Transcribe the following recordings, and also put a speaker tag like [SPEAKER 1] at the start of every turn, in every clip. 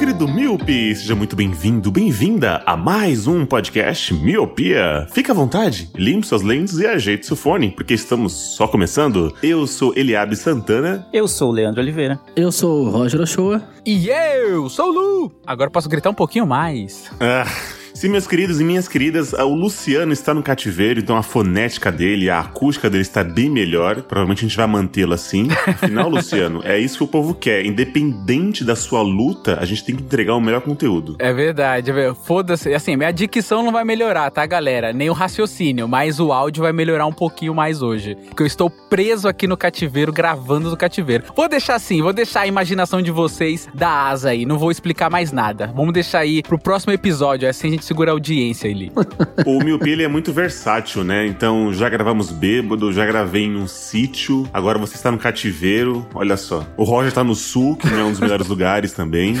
[SPEAKER 1] Querido Miope! Seja muito bem-vindo, bem-vinda a mais um podcast Miopia. Fique à vontade, limpe suas lentes e ajeite seu fone, porque estamos só começando. Eu sou Eliabe Santana
[SPEAKER 2] Eu sou o Leandro Oliveira.
[SPEAKER 3] Eu sou o Roger Ochoa.
[SPEAKER 4] E eu sou o Lu! Agora posso gritar um pouquinho mais.
[SPEAKER 1] Ah, sim, meus queridos e minhas queridas, o Luciano está no cativeiro, então a fonética dele, a acústica dele está bem melhor. Provavelmente a gente vai mantê-lo assim. Afinal, Luciano, é isso que o povo quer. Independente da sua luta, a gente tem que entregar o melhor conteúdo.
[SPEAKER 4] É verdade, velho. Foda-se. Assim, minha dicção não vai melhorar, tá, galera? Nem o raciocínio, mas o áudio vai melhorar um pouquinho mais hoje. Porque eu estou preso aqui no cativeiro, gravando do cativeiro. Vou deixar assim, vou deixar a imaginação de vocês da asa aí. Não vou explicar mais nada. Vamos deixar aí pro próximo episódio, assim a gente segura a audiência ali.
[SPEAKER 1] O Miopia ele é muito versátil, né? Então já gravamos bêbado, já gravei em um sítio, agora você está no cativeiro, olha só. O Roger tá no sul, que não é um dos melhores lugares também.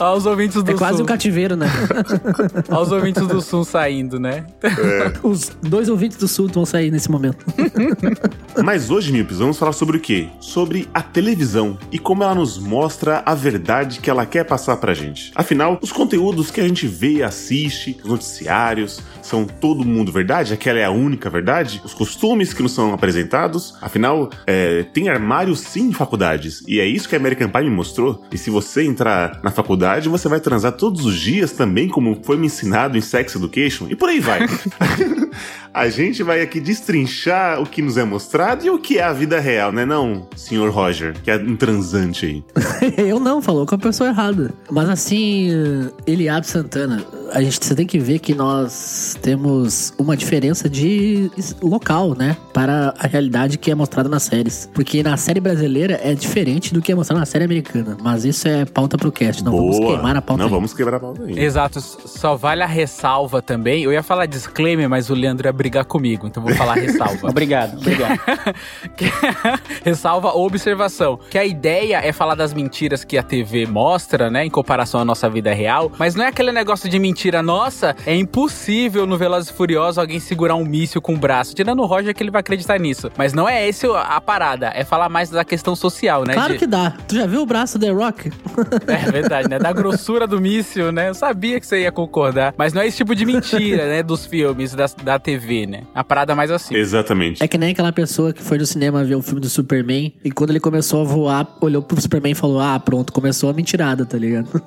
[SPEAKER 4] Olha os ouvintes do
[SPEAKER 3] É quase
[SPEAKER 4] sul.
[SPEAKER 3] um cativeiro, né?
[SPEAKER 4] Olha os ouvintes do sul saindo, né?
[SPEAKER 3] Os dois ouvintes do sul vão sair nesse momento.
[SPEAKER 1] Mas hoje, Miopes, vamos falar sobre o quê? Sobre a televisão e como ela nos mostra a verdade que ela quer passar pra gente. Afinal, os conteúdos que a gente vê e assiste, os noticiários, são todo mundo verdade? Aquela é a única verdade? Os costumes que nos são apresentados? Afinal, é, tem armário sim em faculdades. E é isso que a American Pie me mostrou. E se você entrar na faculdade, você vai transar todos os dias também, como foi me ensinado em Sex Education. E por aí vai. A gente vai aqui destrinchar o que nos é mostrado e o que é a vida real, né não, senhor Roger, que é um transante aí.
[SPEAKER 3] Eu não, falou com a pessoa errada. Mas assim, Eliabe Santana, a gente você tem que ver que nós temos uma diferença de local, né? Para a realidade que é mostrada nas séries. Porque na série brasileira é diferente do que é mostrado na série americana. Mas isso é pauta pro cast. Não vamos queimar a pauta.
[SPEAKER 1] Não,
[SPEAKER 3] aí.
[SPEAKER 1] vamos quebrar a pauta aí.
[SPEAKER 4] Exato, só vale a ressalva também. Eu ia falar disclaimer, mas o Leandro ia brigar comigo, então vou falar ressalva.
[SPEAKER 2] Obrigado, obrigado.
[SPEAKER 4] Ressalva observação. Que a ideia é falar das mentiras que a TV mostra, né? Em comparação à nossa vida real. Mas não é aquele negócio de mentira, nossa, é impossível no Velozes e Furiosos alguém segurar um míssil com o braço. Tirando o Roger que ele vai acreditar nisso. Mas não é esse a parada. É falar mais da questão social, né?
[SPEAKER 3] Claro
[SPEAKER 4] de-
[SPEAKER 3] que dá. Tu já viu o braço do The Rock?
[SPEAKER 4] É verdade, né? Da grossura do míssil, né? Eu sabia que você ia concordar. Mas não é esse tipo de mentira, né? Dos filmes, da, da TV, né? A parada mais assim.
[SPEAKER 1] Exatamente.
[SPEAKER 3] É que nem aquela pessoa que foi no cinema ver o filme do Superman e quando ele começou a voar, olhou pro Superman e falou: Ah, pronto, começou a mentirada, tá ligado?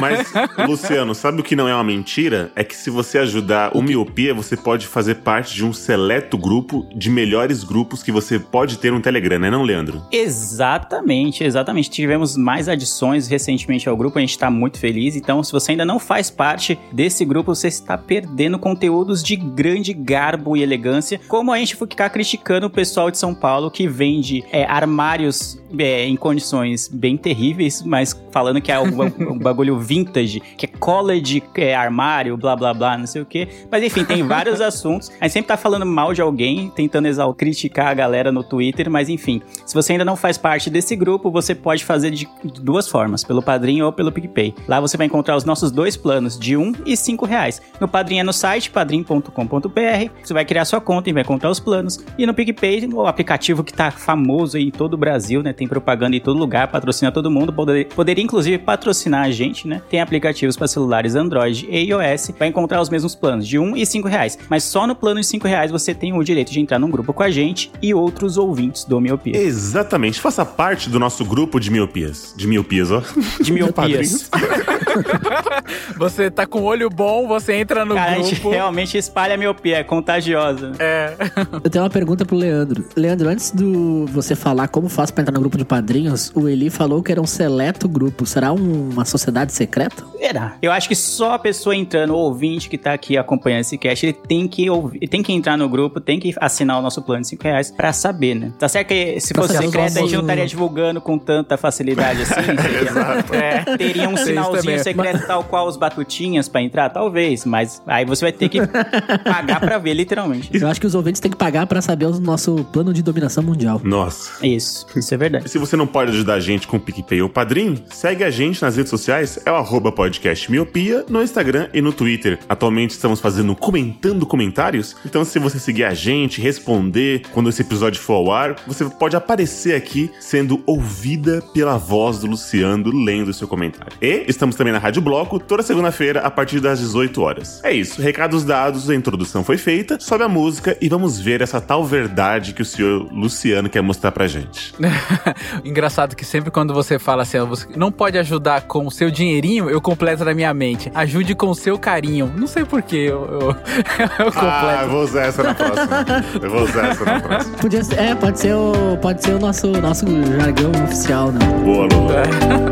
[SPEAKER 1] Mas, Luciano, sabe o que não é uma mentira? É que se você ajudar o Miopia, você pode fazer parte de um seleto grupo de melhores grupos que você pode ter no Telegram, né não, Leandro?
[SPEAKER 2] exatamente, exatamente. Tivemos mais adições recentemente ao grupo, a gente tá muito feliz. Então, se você ainda não faz parte desse grupo, você está perdendo conteúdos de grande garbo e elegância. Como a gente ficar criticando o pessoal de São Paulo que vende é, armários é, em condições bem terríveis, mas falando que é um, um bagulho vintage, que é college, é armário, blá blá blá, não sei o que. Mas enfim, tem vários assuntos. A gente sempre tá falando mal de alguém, tentando exal criticar a galera no Twitter, mas enfim, se você ainda não faz parte desse grupo, você pode fazer de duas formas, pelo Padrinho ou pelo PicPay. Lá você vai encontrar os nossos dois planos, de um e cinco reais. No Padrinho é no site, padrim.com.br, você vai criar sua conta e vai encontrar os planos. E no PicPay, o aplicativo que tá famoso em todo o Brasil, né? Tem propaganda em todo lugar, patrocina todo mundo, poder- poderia inclusive patrocinar a gente, né? Tem aplicativos para celulares Android e iOS, vai encontrar os mesmos planos, de um e cinco reais. Mas só no plano de cinco reais você tem o direito de entrar num grupo com a gente e outros ouvintes do Miopia.
[SPEAKER 1] Exatamente. Faça parte do nosso grupo de miopias. De miopias, ó.
[SPEAKER 2] De miopias.
[SPEAKER 4] Você tá com olho bom, você entra no
[SPEAKER 2] Cara, a gente
[SPEAKER 4] grupo.
[SPEAKER 2] realmente espalha a miopia, é contagiosa.
[SPEAKER 4] É.
[SPEAKER 3] Eu tenho uma pergunta pro Leandro. Leandro, antes do você falar como faz pra entrar no grupo de padrinhos, o Eli falou que era um seleto grupo. Será um- uma sociedade secreta?
[SPEAKER 2] Será? Eu acho que só a pessoa entrando, o ouvinte que tá aqui acompanhando esse cast, ele tem que ouvir, tem que entrar no grupo, tem que assinar o nosso plano de 5 reais pra saber, né? Tá certo que se
[SPEAKER 3] Pra
[SPEAKER 2] fosse secreto, a gente não estaria divulgando com tanta facilidade assim. seria-
[SPEAKER 4] É.
[SPEAKER 2] Teria um sinalzinho
[SPEAKER 4] também.
[SPEAKER 2] secreto tal qual os batutinhas pra entrar? Talvez, mas aí você vai ter que pagar pra ver, literalmente.
[SPEAKER 3] Eu acho que os ouvintes têm que pagar pra saber o nosso plano de dominação mundial.
[SPEAKER 1] Nossa.
[SPEAKER 2] Isso, isso é verdade.
[SPEAKER 1] E se você não pode ajudar a gente com o PicPay ou Padrim, segue a gente nas redes sociais, é o arroba podcast Miopia, no Instagram e no Twitter. Atualmente estamos fazendo comentando comentários, então se você seguir a gente, responder quando esse episódio for ao ar, você pode aparecer aqui sendo ouvida pela voz do Luciano lendo o seu comentário. E estamos também na Rádio Bloco, toda segunda-feira, a partir das 18 horas. É isso, recados dados, a introdução foi feita, sobe a música e vamos ver essa tal verdade que o senhor Luciano quer mostrar pra gente.
[SPEAKER 4] Engraçado que sempre quando você fala assim, você não pode ajudar com o seu dinheirinho, eu completo na minha mente. Ajude com o seu carinho. Não sei porquê, eu, eu, eu completo.
[SPEAKER 1] Ah, eu vou usar essa na próxima. Eu vou usar essa na próxima.
[SPEAKER 3] Podia ser, é, pode ser o, pode ser o nosso, nosso jargão oficial, né?
[SPEAKER 1] Boa, Lu.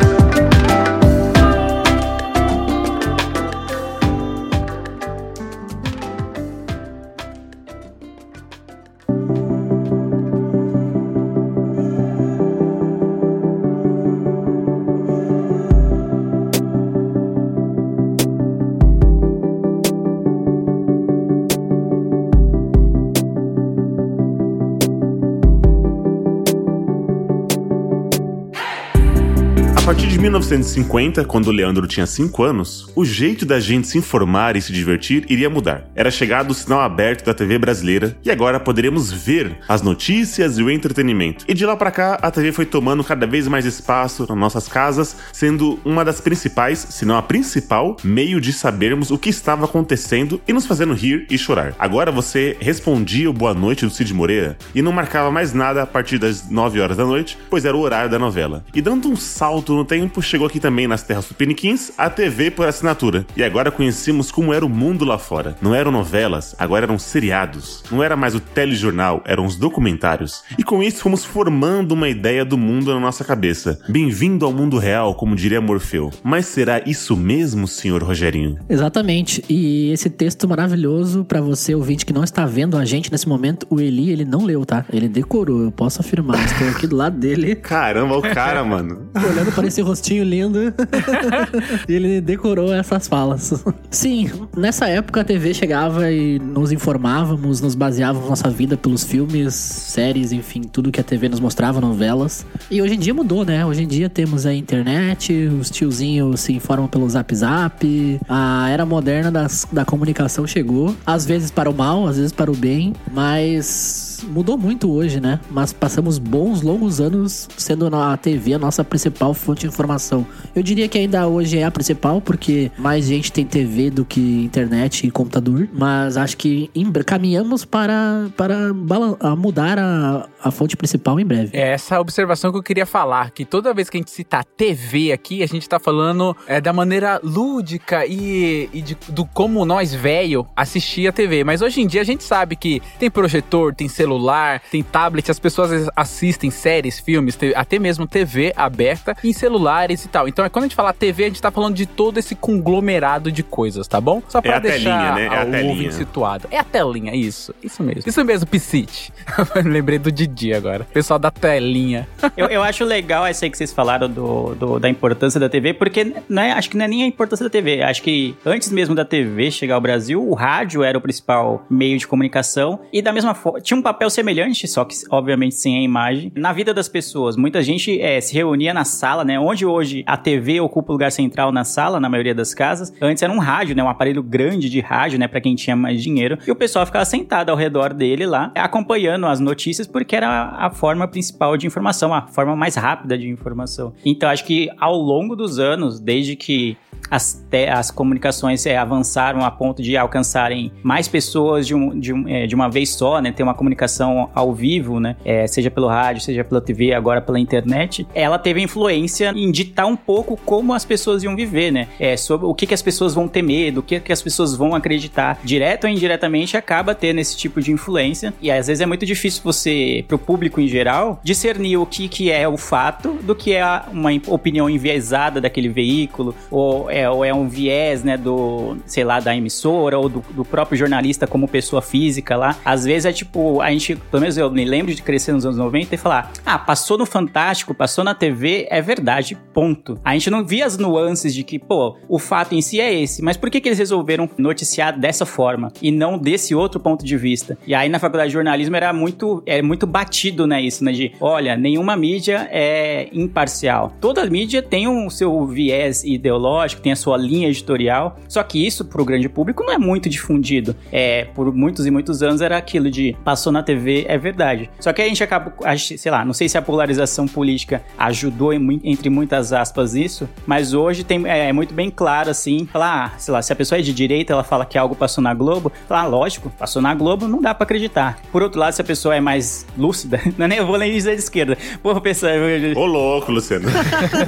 [SPEAKER 1] 1950, quando Leandro tinha 5 anos, o jeito da gente se informar e se divertir iria mudar. Era chegado o sinal aberto da TV brasileira e agora poderemos ver as notícias e o entretenimento. E de lá pra cá, a TV foi tomando cada vez mais espaço nas nossas casas, sendo uma das principais, se não a principal, meio de sabermos o que estava acontecendo e nos fazendo rir e chorar. Agora você respondia o boa noite do Cid Moreira e não marcava mais nada a partir das 9 horas da noite, pois era o horário da novela. E dando um salto no tempo, chegou aqui também nas terras tupiniquins a TV por assinatura. E agora conhecemos como era o mundo lá fora. Não eram novelas, agora eram seriados. Não era mais o telejornal, eram os documentários. E com isso fomos formando uma ideia do mundo na nossa cabeça. Bem-vindo ao mundo real, como diria Morfeu. Mas será isso mesmo, senhor Rogerinho?
[SPEAKER 3] Exatamente. E esse texto maravilhoso pra você ouvinte que não está vendo a gente nesse momento, o Eli, ele não leu, tá? Ele decorou, eu posso afirmar. Estou aqui do lado dele,
[SPEAKER 1] Caramba, o cara, mano.
[SPEAKER 3] olhando para esse rostinho lindo. e ele decorou essas falas. Sim, nessa época a TV chegava e nos informávamos, nos baseávamos nossa vida pelos filmes, séries, enfim, tudo que a TV nos mostrava, novelas. E hoje em dia mudou, né? Hoje em dia temos a internet, os tiozinhos se informam pelo Zap Zap, a era moderna das, da comunicação chegou, às vezes para o mal, às vezes para o bem, mas mudou muito hoje, né? Mas passamos bons, longos anos sendo a TV a nossa principal fonte de informação. Eu diria que ainda hoje é a principal, porque mais gente tem TV do que internet e computador, mas acho que em caminhamos para, para a mudar a, a fonte principal em breve.
[SPEAKER 4] É essa observação que eu queria falar, que toda vez que a gente cita TV aqui, a gente tá falando é, da maneira lúdica e, e de- do como nós, velho, assistia a TV. Mas hoje em dia a gente sabe que tem projetor, tem celular, tem tablet, as pessoas assistem séries, filmes, até mesmo TV aberta em celulares e tal. Então, quando a gente fala TV, a gente tá falando de todo esse conglomerado de coisas, tá bom? Só pra
[SPEAKER 1] a
[SPEAKER 4] deixar
[SPEAKER 1] telinha, né? É a
[SPEAKER 4] o
[SPEAKER 1] telinha.
[SPEAKER 4] ouvinte situado. É a telinha, isso. Isso mesmo. Isso mesmo, Piscite. Lembrei do Didi agora. Pessoal da telinha.
[SPEAKER 2] Eu, eu acho legal essa aí que vocês falaram do, do- da importância da TV, porque não é, acho que não é nem a importância da TV. Acho que antes mesmo da TV chegar ao Brasil, o rádio era o principal meio de comunicação. E da mesma forma, tinha um papel semelhante, só que obviamente sem a imagem, na vida das pessoas. Muita gente é, se reunia na sala, né? Onde hoje a TV ocupa o lugar central na sala, na maioria das casas. Antes era um rádio, né? Um aparelho grande de rádio, né? Pra quem tinha mais dinheiro. E o pessoal ficava sentado ao redor dele lá, acompanhando as notícias, porque era a forma principal de informação, a forma mais rápida de informação. Então acho que ao longo dos anos, desde que as, as comunicações é, avançaram a ponto de alcançarem mais pessoas de, um, de, um, é, de uma vez só, né? Ter uma comunicação ao vivo, né? É, seja pelo rádio, seja pela TV, agora pela internet. Ela teve influência em ditar um pouco como as pessoas iam viver, né? É, sobre o que, que as pessoas vão ter medo, o que, que as pessoas vão acreditar. Direto ou indiretamente acaba tendo esse tipo de influência. E às vezes é muito difícil você, pro público em geral, discernir o que, que é o fato do que é uma opinião enviesada daquele veículo, ou é, ou é um viés, né, do, sei lá, da emissora, ou do, do próprio jornalista como pessoa física lá. Às vezes é tipo, a gente, pelo menos eu me lembro de crescer nos anos 90 e falar, ah, passou no Fantástico, passou na TV, é verdade, ponto. A gente não via as nuances de que, pô, o fato em si é esse, mas por que, que eles resolveram noticiar dessa forma e não desse outro ponto de vista? E aí na faculdade de jornalismo era muito, é muito batido, né, isso, né, de, olha, nenhuma mídia é imparcial. Toda mídia tem o seu viés ideológico, tem a sua linha editorial, só que isso pro grande público não é muito difundido. É, por muitos e muitos anos era aquilo de passou na TV, é verdade. Só que a gente acaba, sei lá, não sei se a polarização política ajudou em entre muitas aspas isso, mas hoje tem, é, é muito bem claro assim, falar, ah, sei lá, se a pessoa é de direita, ela fala que algo passou na Globo, falar, ah, lógico, passou na Globo, não dá pra acreditar. Por outro lado, se a pessoa é mais lúcida, não é nem eu vou nem dizer de esquerda, vou pensar,
[SPEAKER 1] Ô, louco, Luciano.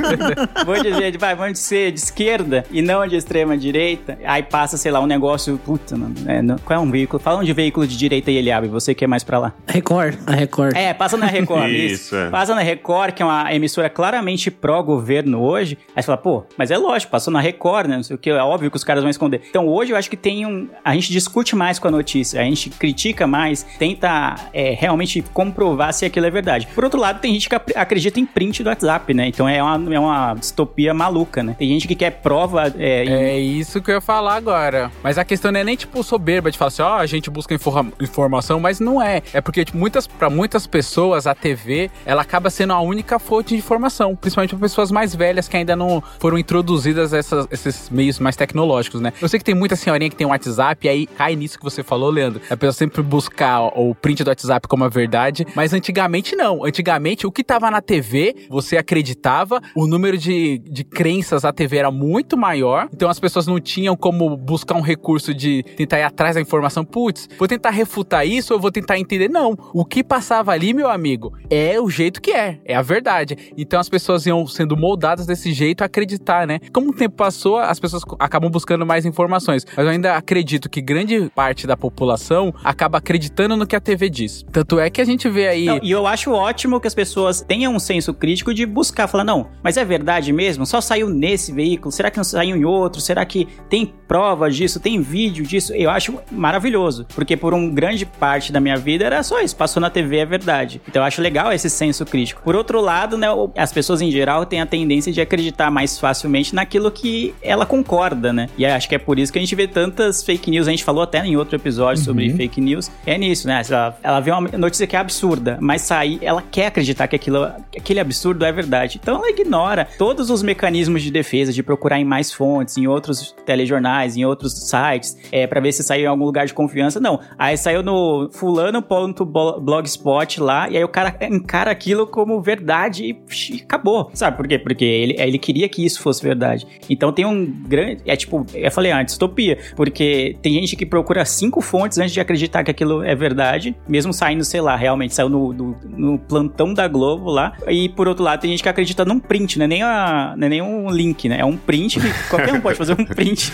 [SPEAKER 2] vou dizer, vai, vamos ser de esquerda e não de extrema direita, aí passa, sei lá, um negócio, puta, mano, é, não- qual é um veículo? Falam de veículo de direita e ele abre, você que é mais pra lá.
[SPEAKER 3] Record, a Record.
[SPEAKER 2] É, passa na Record,
[SPEAKER 1] Isso,
[SPEAKER 2] isso.
[SPEAKER 1] é.
[SPEAKER 2] Passa na Record, que é uma emissora claramente pró-governo hoje. Aí você fala, pô, mas é lógico, passou na Record, né? Não sei o que, é óbvio que os caras vão esconder. Então hoje eu acho que tem um. A gente discute mais com a notícia, a gente critica mais, tenta é, realmente comprovar se aquilo é verdade. Por outro lado, tem gente que acredita em print do WhatsApp, né? Então é uma, é uma distopia maluca, né? Tem gente que quer prova. É, em-
[SPEAKER 4] É isso que eu ia falar agora. Mas a questão não é nem, tipo, soberba de falar assim, ó, a gente busca informa- informação, mas não é. É porque, tipo, muitas, pra muitas pessoas, a TV, ela acaba sendo a única fonte de informação. Principalmente pra pessoas mais velhas que ainda não foram introduzidas essas- esses meios mais tecnológicos, né? Eu sei que tem muita senhorinha que tem WhatsApp, e aí cai nisso que você falou, Leandro. A pessoa sempre buscar o print do WhatsApp como a verdade, mas antigamente não. Antigamente, o que tava na TV, você acreditava, o número de, de crenças à TV era muito maior, então as pessoas não tinham como buscar um recurso de tentar ir atrás da informação. Putz, vou tentar refutar isso ou vou tentar entender. Não. O que passava ali, meu amigo, é o jeito que é, é a verdade. Então as pessoas iam sendo moldadas desse jeito a acreditar, né? Como o tempo passou, as pessoas acabam buscando mais informações. Mas eu ainda acredito que grande parte da população acaba acreditando no que a TV diz. Tanto é que a gente vê aí.
[SPEAKER 2] Não, e eu acho ótimo que as pessoas tenham um senso crítico de buscar, falar, não, mas é verdade mesmo? Só saiu nesse veículo? Será que não saiu em outro? Será que tem prova disso? Tem vídeo disso? Eu acho maravilhoso, porque por um grande parte da minha vida era só isso, passou na TV, é verdade. Então eu acho legal esse senso crítico. Por outro lado, né, as pessoas em geral têm a tendência de acreditar mais facilmente naquilo que ela concorda, né? E acho que é por isso que a gente vê tantas fake news, a gente falou até em outro episódio sobre fake news, é nisso, né? Ela, ela vê uma notícia que é absurda, mas sair, ela quer acreditar que aquilo, que aquele absurdo é verdade. Então ela ignora todos os mecanismos de defesa, de procurar em mais fontes, em outros telejornais, em outros sites, é, para ver se saiu em algum lugar de confiança. Não. Aí saiu no fulano.blogspot lá, e aí o cara encara aquilo como verdade e, acabou. Sabe por quê? Porque ele, ele queria que isso fosse verdade. Então tem um grande. É tipo, eu falei antes, utopia. Porque tem gente que procura cinco fontes antes de acreditar que aquilo é verdade, mesmo saindo, sei lá, realmente saiu no, no, no plantão da Globo lá. E por outro lado, tem gente que acredita num print, não é nem, a, é nem um link, né? É um print que qualquer um pode fazer um print.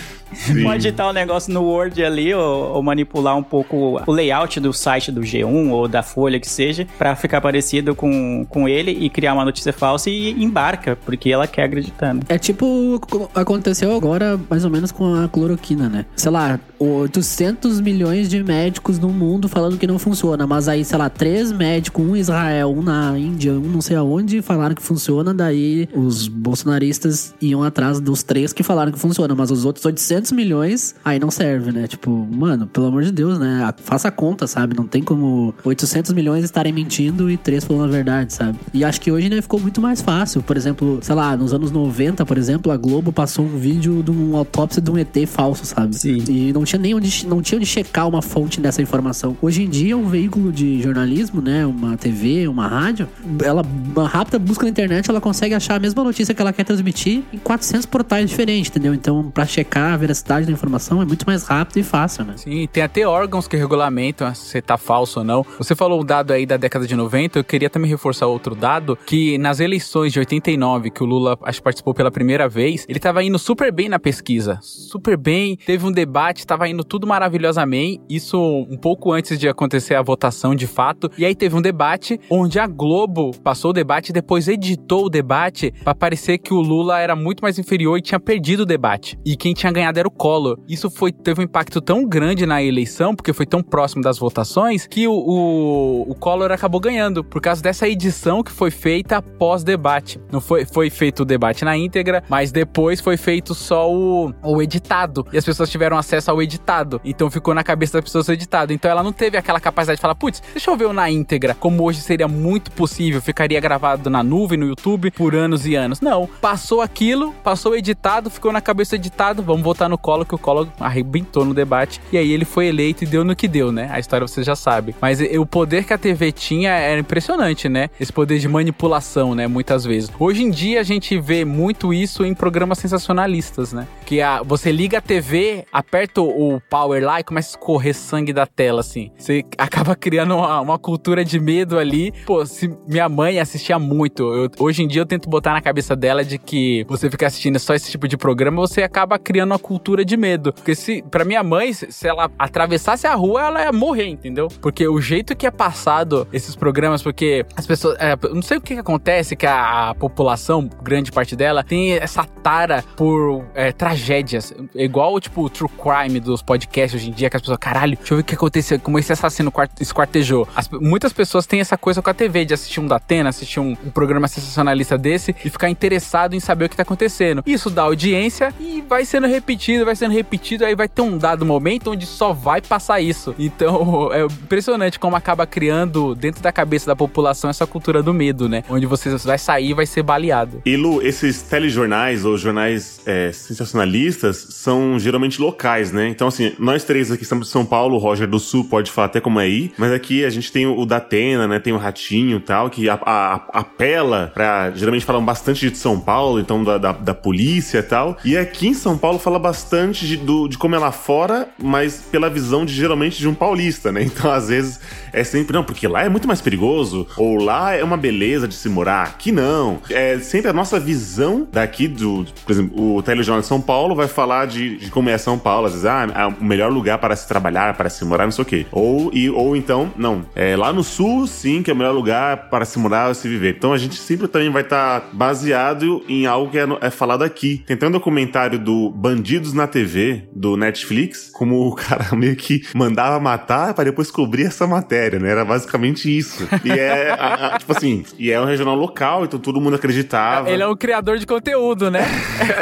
[SPEAKER 2] Pode digitar um negócio no Word ali ou, ou manipular um pouco o layout do site do G1 ou da Folha que seja, pra ficar parecido com, com ele e criar uma notícia falsa e embarca, porque ela quer acreditar, né?
[SPEAKER 3] É tipo o que aconteceu agora, mais ou menos com a cloroquina, né? Sei lá, 800 milhões de médicos no mundo falando que não funciona, mas aí, sei lá, três médicos, um em Israel, um na Índia, um não sei aonde, falaram que funciona, daí os bolsonaristas iam atrás dos três que falaram que funciona, mas os outros 800 milhões aí não serve, né? Tipo, mano, pelo amor de Deus, né? Faça a conta, sabe? Não tem como 800 milhões estarem mentindo e três falando a verdade, sabe? E acho que hoje, né, ficou muito mais fácil. Por exemplo, sei lá, nos anos 90, por exemplo, a Globo passou um vídeo de uma autópsia de um ET falso, sabe?
[SPEAKER 2] Sim.
[SPEAKER 3] E não tinha nem onde, não tinha onde checar uma fonte dessa informação. Hoje em dia, um veículo de jornalismo, né, uma TV, uma rádio, ela, uma rápida busca na internet, ela consegue achar a mesma notícia que ela quer transmitir em 400 portais portais diferentes, entendeu? Então, pra checar a veracidade da informação é muito mais rápido e fácil, né?
[SPEAKER 4] Sim, tem até órgãos que regulamentam se tá falso ou não. Você falou um dado aí da década de 90, eu queria também reforçar outro dado, que nas eleições de 89, que o Lula acho participou pela primeira vez, ele tava indo super bem na pesquisa. Super bem, teve um debate, tava indo tudo maravilhosamente, isso um pouco antes de acontecer a votação de fato. E aí teve um debate onde a Globo passou o debate e depois editou o debate pra parecer que o Lula era muito mais inferior tinha perdido o debate. E quem tinha ganhado era o Collor. Isso foi teve um impacto tão grande na eleição, porque foi tão próximo das votações, que o, o, o Collor acabou ganhando por causa dessa edição que foi feita após debate. Não foi, foi feito o debate na íntegra, mas depois foi feito só o, o editado. E as pessoas tiveram acesso ao editado. Então ficou na cabeça das pessoas o editado. Então ela não teve aquela capacidade de falar, putz, deixa eu ver o na íntegra, como hoje seria muito possível, ficaria gravado na nuvem, no YouTube, por anos e anos. Não, passou aquilo, passou o editado, ficou na cabeça editado, vamos votar no Collor, que o Collor arrebentou no debate. E aí ele foi eleito e deu no que deu, né? A história você já sabe. Mas o poder que a TV tinha era impressionante, né? Esse poder de manipulação, né? Muitas vezes. Hoje em dia a gente vê muito isso em programas sensacionalistas, né? Que a, você liga a TV, aperta o power lá e começa a escorrer sangue da tela, assim. Você acaba criando uma, uma cultura de medo ali. Pô, se minha mãe assistia muito, eu- hoje em dia eu tento botar na cabeça dela de que você ficar assistindo só esse tipo de programa, você acaba criando uma cultura de medo. Porque se, pra minha mãe, se ela atravessasse a rua, ela ia morrer, entendeu? Porque o jeito que é passado esses programas, porque as pessoas. é, não sei o que, que acontece, que a, a população, grande parte dela, tem essa tara por é, tragédias. Igual, tipo, o true crime dos podcasts hoje em dia, que as pessoas, caralho, deixa eu ver o que aconteceu, como esse assassino quart- esquartejou. As- muitas pessoas têm essa coisa com a TV, de assistir um Datena, assistir um, um programa sensacionalista desse e ficar interessado em saber o que tá acontecendo. Isso dá audiência e vai sendo repetido, vai sendo repetido, aí vai ter um dado momento onde só vai passar isso. Então, é impressionante como acaba criando dentro da cabeça da população essa cultura do medo, né? Onde você vai sair e vai ser baleado.
[SPEAKER 1] E Lu, esses telejornais ou jornais é, sensacionalistas são geralmente locais, né? Então, assim, nós três aqui estamos de São Paulo, o Roger do Sul pode falar até como é aí, mas aqui a gente tem o Datena, né? Tem o Ratinho e tal, que a- a- apela pra. Geralmente falam bastante de São Paulo, então da, da, da polícia e tal. E aqui em São Paulo fala bastante de, do- de como é lá fora, mas pela visão de geralmente de um paulista, né? Então, às vezes, é sempre, não, porque lá é muito mais perigoso, ou lá é uma beleza de se morar, aqui não. É sempre a nossa visão daqui do, por exemplo, o telejornal de São Paulo vai falar de, de como é São Paulo, às vezes, ah, é o melhor lugar para se trabalhar, para se morar, não sei o quê. Ou, e, ou então, não, é lá no sul, sim, que é o melhor lugar para se morar ou se viver. Então a gente sempre também vai estar baseado em algo que é, é falado aqui. Tem até um documentário do Bandidos na TV, do Netflix, como o cara meio que mandava matar para depois cobrir essa matéria, né? Era basicamente isso. E é, a- a- tipo assim, e é um regional local, então todo mundo acreditava.
[SPEAKER 4] Ele é um criador de conteúdo, né?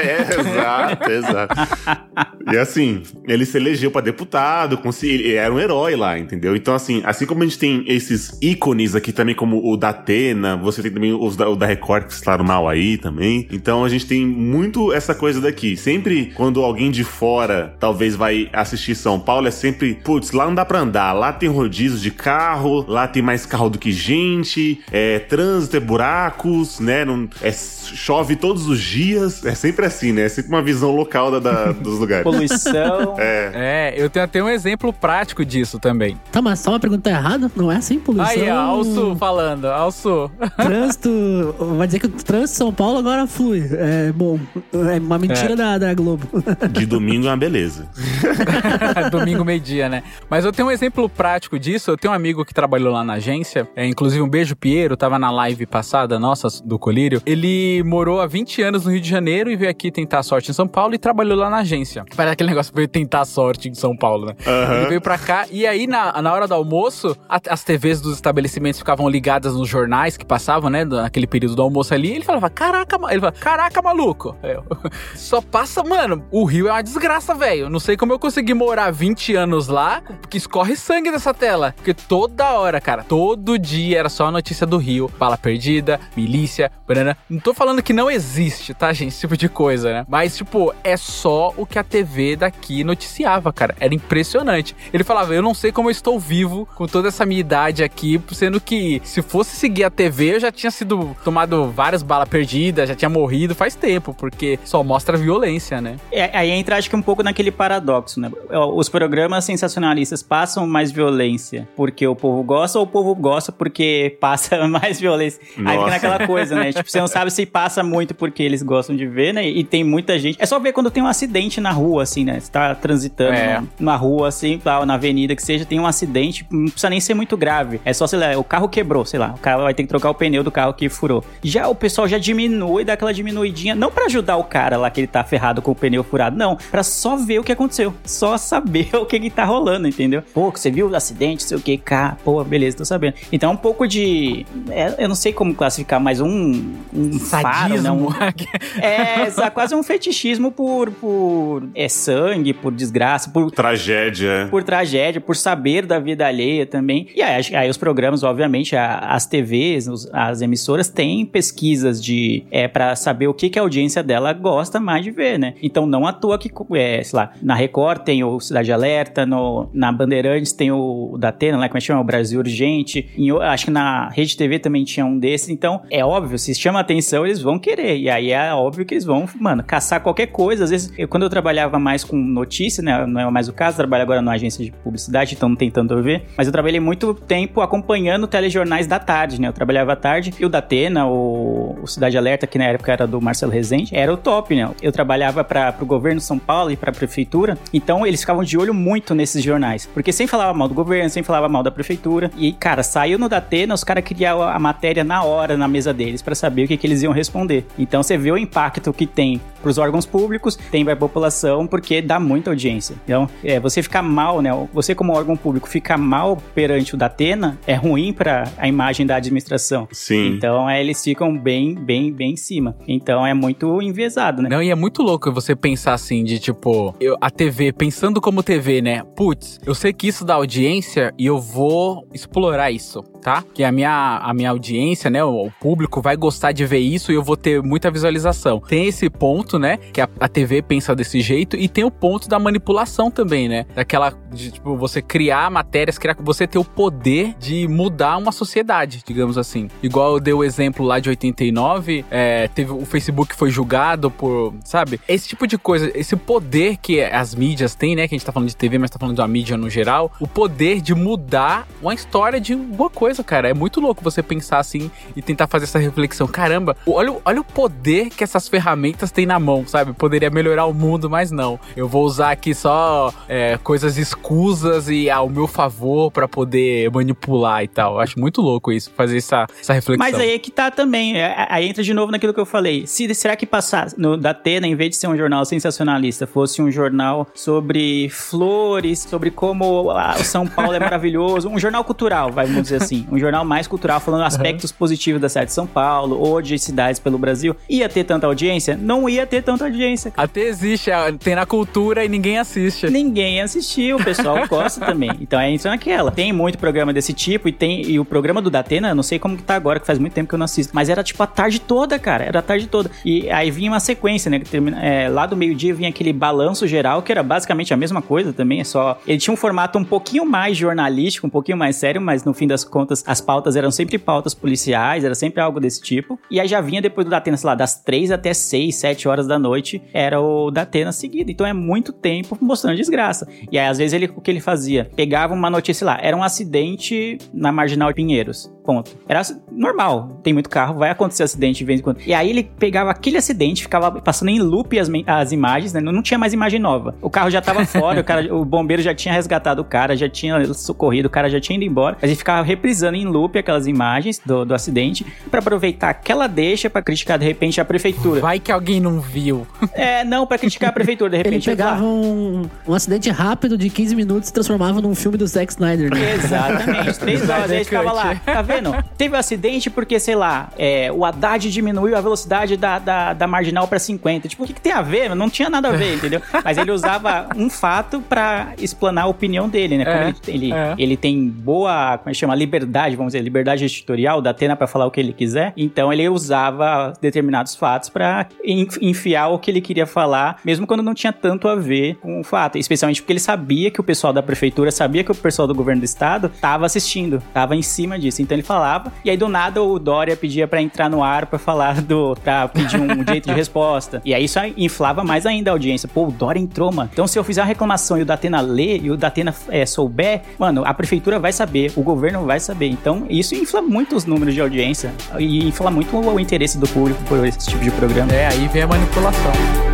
[SPEAKER 1] É, exato, exato. E assim, ele se elegeu pra deputado, ele era um herói lá, entendeu? Então, assim, assim como a gente tem esses ícones aqui também, como o da Atena, você tem também os da, o da Record que estaram mal aí também. Então a gente tem muito essa coisa daqui. Sempre quando alguém de fora talvez vai assistir São Paulo, é sempre, putz, lá não dá pra andar, lá tem rodízio de carro, lá tem mais carro do que gente, é trânsito, é buracos, né? Não, é, chove todos os dias. É sempre assim, né? É sempre uma visão local da, da- dos lugares.
[SPEAKER 2] Poluição.
[SPEAKER 4] É, eu tenho até um exemplo prático disso também.
[SPEAKER 3] Tá, mas só uma pergunta errada? Não é assim, poluição?
[SPEAKER 4] Aí, Alço falando, Alço.
[SPEAKER 3] Trânsito. Vai dizer que o trânsito de São Paulo agora flui. É bom. É uma mentira
[SPEAKER 4] É.
[SPEAKER 3] Da, da Globo.
[SPEAKER 1] De domingo é uma beleza.
[SPEAKER 4] Domingo, meio-dia, né? Mas eu tenho um exemplo prático disso. Eu tenho um amigo que trabalhou lá na agência. É, inclusive, um beijo, Piero. Tava na live passada, nossa, do Colírio. Ele morou há 20 anos no Rio de Janeiro e veio aqui tentar sorte em São Paulo e trabalhou lá na agência. Parece aquele negócio veio tentar sorte em São Paulo, né? Ele veio pra cá e aí, na, na hora do almoço, a- as TVs dos estabelecimentos ficavam ligadas nos jornais que passavam, né? Naquele período do almoço ali. Ele falava, caraca, ma-" ele falava, caraca, maluco. Eu, Só passa, mano, o Rio é uma desgraça, velho. Não sei como eu consegui morar 20 anos lá, porque escorre sangue dessa tela. Porque toda hora, cara, todo dia era só a notícia do Rio. Bala perdida, milícia, banana. Não tô falando que não existe, tá, gente? Esse tipo de coisa, né? Mas, tipo, é só o que a TV daqui noticiava, cara. Era impressionante. Ele falava, eu não sei como eu estou vivo com toda essa minha idade aqui, sendo que se fosse seguir a TV, eu já tinha sido tomado várias balas perdidas, já tinha morrido faz tempo, porque só mostra violência, né?
[SPEAKER 2] É, aí entra, acho que um pouco naquele paradoxo, né? Os programas sensacionalistas passam mais violência porque o povo gosta ou o povo gosta porque passa mais violência? Aí fica
[SPEAKER 1] Nossa.
[SPEAKER 2] naquela coisa, né? Tipo, você não sabe se passa muito porque eles gostam de ver, né? E tem muita gente. É só ver quando tem um acidente na rua, assim, né? Você tá transitando
[SPEAKER 4] É.
[SPEAKER 2] numa rua, assim, lá, na avenida que seja, tem um acidente, não precisa nem ser muito grave. É só, sei lá, o carro quebrou, sei lá, o cara vai ter que trocar o pneu do carro que furou. Já o pessoal já diminui, dá aquela diminuidinha, não pra ajudar o cara lá que ele tá ferrado com o pneu furado, não, pra só ver o que aconteceu, só saber o que que tá rolando, entendeu? Pô, você viu o acidente, sei o que, cá, pô, beleza, tô sabendo. Então é um pouco de, é, eu não sei como classificar, mas um, um faro, né? Um, é, exa- quase um fetichismo por, por é, sangue, por desgraça, por
[SPEAKER 1] Tragédia.
[SPEAKER 2] por tragédia, por saber da vida alheia também. E aí, aí os programas, obviamente, a- as TVs, os- as emissoras têm pesquisas de é, para saber o que, que a audiência dela gosta mais de ver, né? Então não à toa que, é, sei lá, na Record tem o Cidade Alerta, no, na Bandeirantes tem o, da Atena, lá como é que chama? O Brasil Urgente. Em acho que na Rede TV também tinha um desses. Então, é óbvio, se chama atenção, eles vão querer. E aí é óbvio que eles vão, mano, caçar qualquer coisa. Às vezes, eu, quando eu trabalhava mais com notícia, né? Não é mais o caso, trabalho agora numa agência de publicidade, então não tem tanto a ver. Mas eu trabalhei muito tempo acompanhando telejornais da tarde, né? Eu trabalhava à tarde e o da Atena, o, o Cidade Alerta, que na época era do Marcelo Rezende, era o top, né? Eu trabalhava para o governo de São Paulo e para a prefeitura, então eles ficavam de olho muito nesses jornais, porque sempre falava mal do governo, sempre falava mal da prefeitura. E, cara, saiu no da Atena, os caras criavam a matéria na hora na mesa deles para saber o que, que eles iam responder. Então você vê o impacto que tem para os órgãos públicos, tem para a população, porque dá muita audiência. Então, é, você ficar mal, né? Você como órgão público ficar mal perante o da Atena é ruim para a imagem da administração.
[SPEAKER 1] Sim.
[SPEAKER 2] Então, é, eles ficam bem, bem, bem em cima. Então, é muito enviesado, né?
[SPEAKER 4] Não, e é muito louco você pensar assim, de tipo, eu- a TV, pensando como TV, né? Putz, eu sei que isso dá audiência e eu vou explorar isso, tá? Que a minha, a minha audiência, né? O, o público vai gostar de ver isso e eu vou ter muita visualização. Tem esse ponto, né? Que a, a TV pensa desse jeito e tem o ponto da manipulação também, né? Daquela, de, tipo, você criar matérias, criar, você ter o poder de mudar uma sociedade, digamos assim. Igual eu dei o exemplo lá de 89, é, teve o Facebook foi julgado por, sabe? Esse tipo de coisa, esse poder que as mídias têm, né? Que a gente tá falando de TV, mas tá falando de uma mídia no geral, o poder de mudar uma história de boa coisa, cara. É muito louco você pensar assim e tentar fazer essa reflexão. Caramba, olha, olha o poder que essas ferramentas têm na mão, sabe? Poderia melhorar o mundo, mas não. Eu vou usar aqui só é, coisas escusas e ao meu favor pra poder manipular e tal. Eu acho muito louco isso, fazer essa, essa reflexão.
[SPEAKER 2] Mas aí é que tá também. é, Aí entra de novo naquilo que eu falei. Se, será que passar no, da Atena, em vez de ser um jornal sensacionalista, fosse um jornal sobre flores, sobre como o São Paulo é maravilhoso, um jornal cultural, vai, vamos dizer assim. Um jornal mais cultural, falando aspectos positivos da cidade de São Paulo ou de cidades pelo Brasil, ia ter tanta audiência? Não ia ter tanta audiência. cara.
[SPEAKER 4] Até existe, é, tem na cultura e ninguém assiste.
[SPEAKER 2] Ninguém assistiu, o pessoal gosta também. Então é entra naquela. Tem muito programa desse tipo e tem e o programa do Datena, eu não sei como que tá agora, que faz muito tempo que eu não assisto, mas era tipo a tarde toda, cara, era a tarde toda. E aí vinha uma sequência, né, que termina, é, lá do meio-dia vinha aquele balanço geral, que era basicamente a mesma coisa também, é só ele tinha um formato um pouquinho mais jornalístico, um pouquinho mais sério, mas no fim das contas as pautas eram sempre pautas policiais, era sempre algo desse tipo. E aí já vinha depois do Datena, sei lá, das 3 até 6, 7 horas da noite, era o Datena seguido. Então é muito tempo mostrando desgraça. E aí, às vezes, ele, o que ele fazia? Pegava uma notícia lá, era um acidente na Marginal Pinheiros. Ponto. Era normal. Tem muito carro, vai acontecer acidente de vez em quando. E aí ele pegava aquele acidente, ficava passando em loop as, as imagens, né? Não, não tinha mais imagem nova. O carro já tava fora, o, cara, o bombeiro já tinha resgatado o cara, já tinha socorrido, o cara já tinha ido embora. Mas ele ficava reprisando em loop aquelas imagens do, do acidente pra aproveitar aquela deixa pra criticar de repente a prefeitura.
[SPEAKER 4] Vai que alguém não viu.
[SPEAKER 2] É, não, pra criticar a prefeitura, de
[SPEAKER 3] Ele
[SPEAKER 2] repente.
[SPEAKER 3] pegava um, um acidente rápido de 15 minutos e transformava num filme do Zack Snyder, né?
[SPEAKER 2] Exatamente, três horas. Aí ficava lá, tá vendo? Teve um acidente porque, sei lá, é, o Haddad diminuiu a velocidade da, da, da marginal pra 50. Tipo, o que, que tem a ver? Não tinha nada a ver, entendeu? Mas ele usava um fato pra explanar a opinião dele, né? Como
[SPEAKER 4] É,
[SPEAKER 2] ele, ele,
[SPEAKER 4] é.
[SPEAKER 2] ele tem boa, como é que chama? Liberdade, vamos dizer, liberdade editorial da Atena pra falar o que ele quiser. Então ele usava determinados fatos en- enfiar o que ele queria falar, mesmo quando não tinha tanto a ver com o fato. Especialmente porque ele sabia que o pessoal da prefeitura, sabia que o pessoal do governo do estado tava assistindo, tava em cima disso. Então ele falava, e aí do nada o Dória pedia pra entrar no ar pra falar do. pra pedir um jeito de resposta. E aí isso inflava mais ainda a audiência. Pô, o Dória entrou, mano. Então se eu fizer uma reclamação e o Datena ler e o Datena é, souber, mano, a prefeitura vai saber, o governo vai saber. Então isso infla muito os números de audiência e infla muito o interesse do público por esse tipo de programa.
[SPEAKER 4] É, aí vem a manipulação.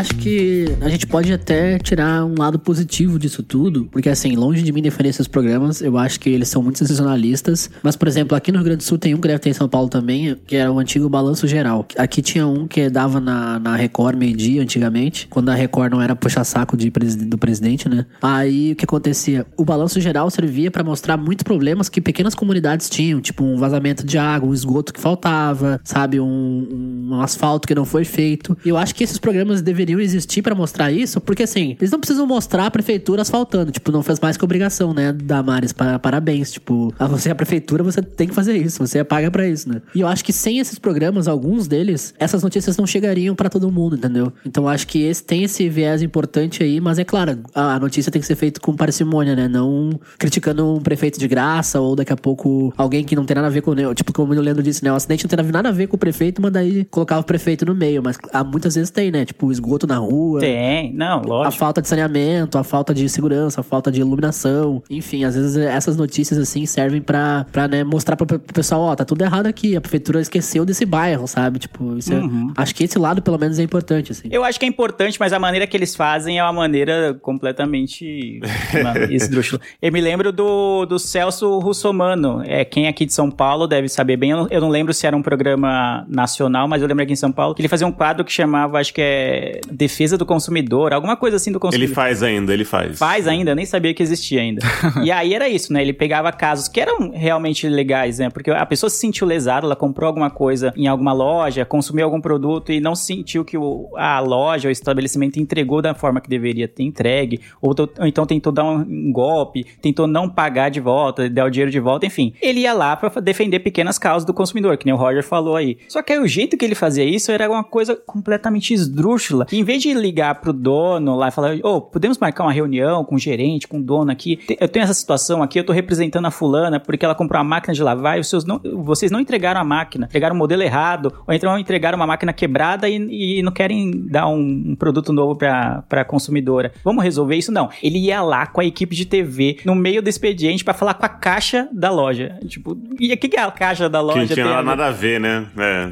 [SPEAKER 3] Acho que a gente pode até tirar um lado positivo disso tudo, porque assim, longe de mim defender esses programas, eu acho que eles são muito sensacionalistas. Mas, por exemplo, aqui no Rio Grande do Sul tem um que deve ter em São Paulo também, que era o antigo Balanço Geral. Aqui tinha um que dava na, na Record meio-dia antigamente, quando a Record não era puxa-saco do presidente, né? Aí o que acontecia? O Balanço Geral servia pra mostrar muitos problemas que pequenas comunidades tinham, tipo um vazamento de água, um esgoto que faltava, sabe? Um, um asfalto que não foi feito. E eu acho que esses programas deveriam existir pra mostrar isso, porque assim, eles não precisam mostrar a prefeitura asfaltando, tipo, não fez mais que obrigação, né? Damares, pa- parabéns, tipo, a você é a prefeitura, você tem que fazer isso, você paga pra isso, né? E eu acho que sem esses programas, alguns deles, essas notícias não chegariam pra todo mundo, entendeu? Então acho que esse tem esse viés importante aí, mas é claro, a notícia tem que ser feita com parcimônia, né? Não criticando um prefeito de graça ou daqui a pouco alguém que não tem nada a ver com, tipo, como o Leandro disse, né? O acidente não tem nada a ver com o prefeito, mas daí colocava o prefeito no meio, mas há muitas vezes tem, né? Tipo, o esgoto na rua.
[SPEAKER 2] Tem, não,
[SPEAKER 3] A
[SPEAKER 2] lógico.
[SPEAKER 3] falta de saneamento, a falta de segurança, a falta de iluminação. Enfim, às vezes essas notícias assim servem pra, pra né, mostrar pro, pro pessoal, ó, tá tudo errado aqui. A prefeitura esqueceu desse bairro, sabe? Tipo, isso é- acho que esse lado pelo menos é importante, assim.
[SPEAKER 2] Eu acho que é importante, mas a maneira que eles fazem é uma maneira completamente esdrúxula. Eu me lembro do, do Celso Russomano. É, quem é aqui de São Paulo deve saber bem. Eu não, eu não lembro se era um programa nacional, mas eu lembro aqui em São Paulo que ele fazia um quadro que chamava, acho que é Defesa do Consumidor, alguma coisa assim do
[SPEAKER 1] Ele
[SPEAKER 2] consumidor.
[SPEAKER 1] faz ainda, ele faz.
[SPEAKER 2] Faz ainda, eu nem sabia que existia ainda. e aí era isso, né? Ele pegava casos que eram realmente legais, né? Porque a pessoa se sentiu lesada, ela comprou alguma coisa em alguma loja, consumiu algum produto e não sentiu que o- a loja, o estabelecimento entregou da forma que deveria ter entregue, ou, ou então tentou dar um, um golpe, tentou não pagar de volta, dar o dinheiro de volta, enfim. Ele ia lá pra defender pequenas causas do consumidor, que nem o Roger falou aí. Só que aí o jeito que ele fazia isso era uma coisa completamente esdrúxula. Que em vez de ligar pro dono lá e falar, ô, podemos marcar uma reunião com o gerente, com o dono aqui. Eu tenho essa situação aqui, eu tô representando a fulana porque ela comprou uma máquina de lavar e os seus não, vocês não entregaram a máquina, entregaram o modelo errado, ou então entregaram uma máquina quebrada e, e não querem dar um, um produto novo pra, pra consumidora. Vamos resolver isso? Não. Ele ia lá com a equipe de TV no meio do expediente pra falar com a caixa da loja. Tipo, e o que, que é a caixa da
[SPEAKER 1] Que
[SPEAKER 2] loja?
[SPEAKER 1] não tinha nada, a ver, né?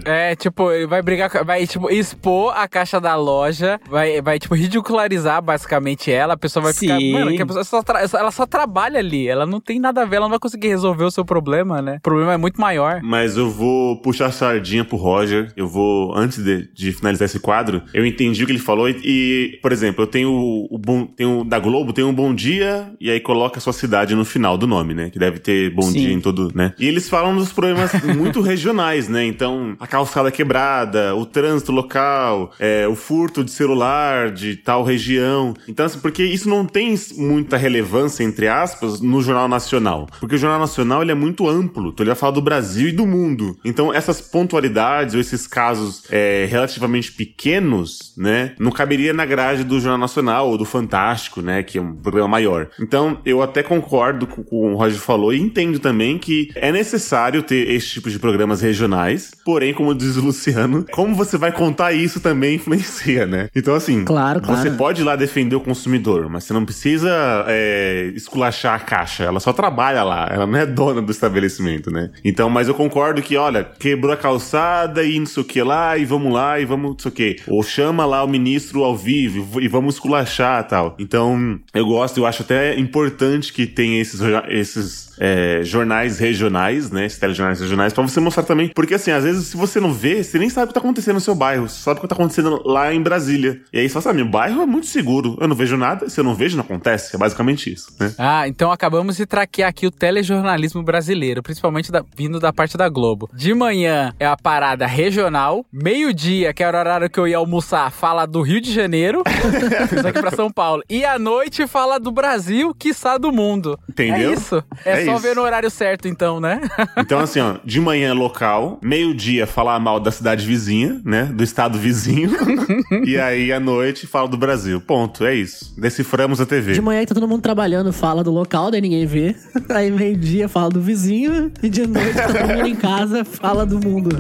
[SPEAKER 1] É.
[SPEAKER 4] É, tipo, ele vai brigar, com- vai, tipo, expor a caixa da loja, vai, vai tipo, ridicularizar basicamente ela, a pessoa vai ficar,
[SPEAKER 2] Sim.
[SPEAKER 4] mano, que a pessoa só ela só trabalha ali, ela não tem nada a ver, ela não vai conseguir resolver o seu problema, né? O problema é muito maior.
[SPEAKER 1] Mas eu vou puxar a sardinha pro Roger. Eu vou, antes de, de finalizar esse quadro, eu entendi o que ele falou. E, e, por exemplo, eu tenho o, o bom. Tenho, da Globo tem um bom dia, e aí coloca a sua cidade no final do nome, né? Que deve ter bom
[SPEAKER 2] Sim.
[SPEAKER 1] dia em todo, né? E eles falam dos problemas muito regionais, né? Então, a calçada quebrada, o trânsito local, é, o furto de celular de tal região. Então, assim, porque isso não tem muita relevância, entre aspas, no Jornal Nacional. Porque o Jornal Nacional ele é muito amplo. Então, ele vai falar do Brasil e do mundo. Então, essas pontualidades ou esses casos é, relativamente pequenos, né? Não caberia na grade do Jornal Nacional ou do Fantástico, né? Que é um programa maior. Então, eu até concordo com o que o Roger falou e entendo também que é necessário ter esse tipo de programas regionais. Porém, como diz o Luciano, como você vai contar isso também influencia né? Então, assim,
[SPEAKER 3] Claro,
[SPEAKER 1] você
[SPEAKER 3] claro.
[SPEAKER 1] pode ir lá defender o consumidor, mas você não precisa é, esculachar a caixa. Ela só trabalha lá, ela não é dona do estabelecimento, né? Então, mas eu concordo que, olha, quebrou a calçada e não sei o que lá, e vamos lá, e vamos não sei o que. Ou chama lá o ministro ao vivo e vamos esculachar tal. Então, eu gosto, eu acho até importante que tenha esses, esses é, jornais regionais, né? Esses telejornais regionais, pra você mostrar também. Porque, assim, às vezes, se você não vê, você nem sabe o que tá acontecendo no seu bairro. Você sabe o que tá acontecendo lá em Brasília. E aí você fala assim, ah, meu bairro é muito seguro. Eu não vejo nada. Se eu não vejo, não acontece. É basicamente isso, né?
[SPEAKER 4] Ah, então acabamos de traquear aqui o telejornalismo brasileiro, principalmente da- vindo da parte da Globo. De manhã é a parada regional, meio-dia, que era o horário que eu ia almoçar, fala do Rio de Janeiro, isso aqui pra São Paulo. E à noite fala do Brasil, quiçá do mundo.
[SPEAKER 1] Entendeu?
[SPEAKER 4] É isso. É,
[SPEAKER 1] É
[SPEAKER 4] só
[SPEAKER 1] isso.
[SPEAKER 4] ver no horário certo, então, né?
[SPEAKER 1] Então, assim, ó, de manhã local, meio-dia falar mal da cidade vizinha, né? Do estado vizinho. e aí, à noite, fala do Brasil. Ponto, é isso. Deciframos a TV.
[SPEAKER 3] De manhã tá todo mundo trabalhando, fala do local, daí ninguém vê. Aí meio-dia fala do vizinho. E de noite tá todo mundo em casa, fala do mundo.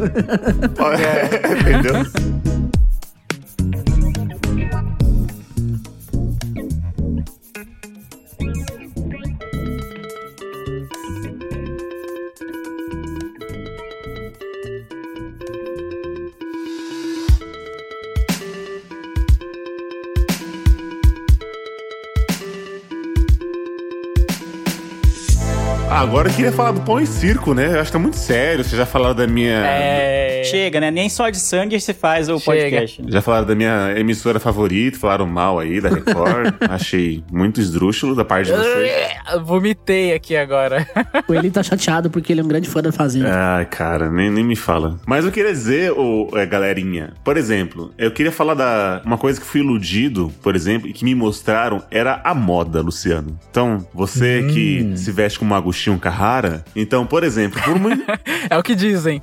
[SPEAKER 1] Entendeu? Agora eu queria falar do pão e circo, né? Eu acho que tá muito sério. Vocês já falaram da minha.
[SPEAKER 4] É.
[SPEAKER 2] Chega, né? Nem só de sangue se faz o
[SPEAKER 4] Chega.
[SPEAKER 2] podcast. né?
[SPEAKER 1] Já falaram da minha emissora favorita, falaram mal aí da Record. Achei muito esdrúxulo da parte de vocês.
[SPEAKER 4] Vomitei aqui agora.
[SPEAKER 3] O Eli tá chateado porque ele é um grande fã da Fazenda.
[SPEAKER 1] Ai, cara, nem, nem me fala. Mas eu queria dizer, ô, é, galerinha, por exemplo, eu queria falar da uma coisa que fui iludido, por exemplo, e que me mostraram era a moda, Luciano. Então, você que se veste como Agostinho Carrara, então, por exemplo, por, mui-
[SPEAKER 4] É o que dizem.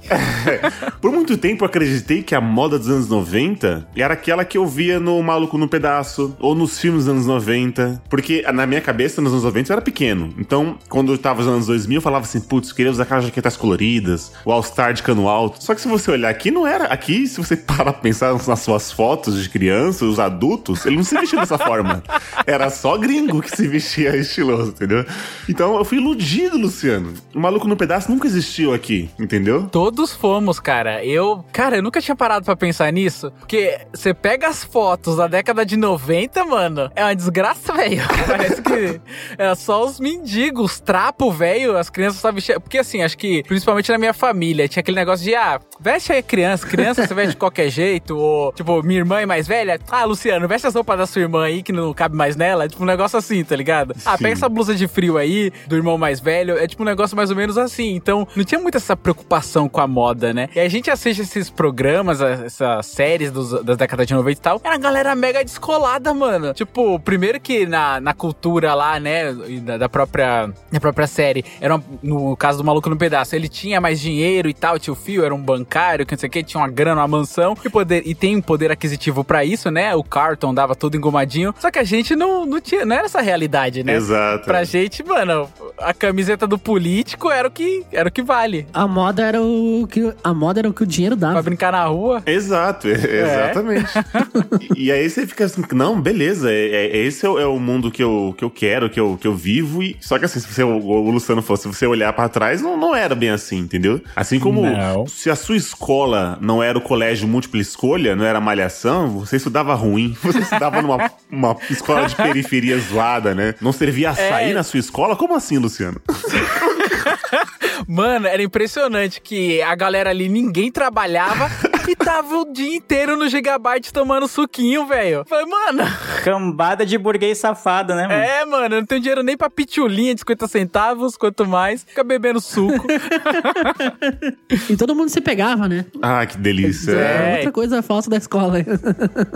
[SPEAKER 1] por muito tempo acreditei que a moda dos anos 90 era aquela que eu via no Maluco no Pedaço, ou nos filmes dos anos 90, porque na minha cabeça, nos anos 90, eu era pequeno. Então, quando eu tava nos anos 2000, eu falava assim, putz, queria usar aquelas jaquetas coloridas, o All-Star de cano alto. Só que se você olhar aqui, não era. Aqui, se você parar pra pensar nas suas fotos de crianças, os adultos, ele não se vestia dessa forma. Era só gringo que se vestia estiloso, entendeu? Então, eu fui iludido, Luciano. O Maluco no Pedaço nunca existiu aqui, entendeu?
[SPEAKER 4] Todos fomos, cara. Eu, cara, eu nunca tinha parado pra pensar nisso. Porque você pega as fotos da década de 90, mano, é uma desgraça, velho. Parece que é só os mendigos, trapo, velho, as crianças só vestiam. Porque assim, acho que principalmente na minha família, tinha aquele negócio de, ah, veste aí criança, criança você veste de qualquer jeito, ou tipo, minha irmã é mais velha, ah, Luciano, veste as roupas da sua irmã aí que não cabe mais nela. É tipo um negócio assim, tá ligado? Ah,
[SPEAKER 1] Sim.
[SPEAKER 4] pega essa blusa de frio aí, do irmão mais velho. É tipo um negócio mais ou menos assim. Então, não tinha muito essa preocupação com a moda, né? E a gente assiste esses programas, essas séries dos, das décadas de 90 e tal. Era a galera mega descolada, mano. Tipo, primeiro que na, na cultura lá, né, da, da própria, da própria série, era um- no caso do Maluco no Pedaço, ele tinha mais dinheiro e tal, tinha o fio, era um bancário, que não sei o que, tinha uma grana, uma mansão, e, poder, e tem um poder aquisitivo pra isso, né? O Carton dava tudo engomadinho. Só que a gente não, não tinha, não era essa realidade, né?
[SPEAKER 1] Exato.
[SPEAKER 4] Pra gente, mano, a camiseta do político era o que, era o que vale.
[SPEAKER 3] A moda era o que a moda era o que o dinheiro
[SPEAKER 4] Pra
[SPEAKER 3] dava.
[SPEAKER 4] brincar na rua.
[SPEAKER 1] Exato, é- exatamente. e, e aí você fica assim, não, beleza, é, é- esse é o, é o mundo que eu, que eu quero, que eu, que eu vivo. E, só que assim, se você, o, o Luciano fosse, se você olhar pra trás, não, não era bem assim, entendeu? Assim como
[SPEAKER 4] Não.
[SPEAKER 1] se a sua escola não era o colégio múltipla escolha, não era malhação, você estudava ruim. Você estudava numa uma escola de periferia zoada, né? Não servia açaí
[SPEAKER 4] É.
[SPEAKER 1] na sua escola? Como assim, Luciano?
[SPEAKER 4] Mano, era impressionante que a galera ali, ninguém trabalhava e tava o dia inteiro no Gigabyte tomando suquinho, velho. Falei, mano,
[SPEAKER 2] Cambada de burguês safado, né, mano?
[SPEAKER 4] é, mano, eu não tenho dinheiro nem pra pitulinha de 50 centavos, quanto mais, fica bebendo suco.
[SPEAKER 3] E todo mundo se pegava, né?
[SPEAKER 1] Ah, que delícia.
[SPEAKER 4] É.
[SPEAKER 3] outra coisa falsa da escola.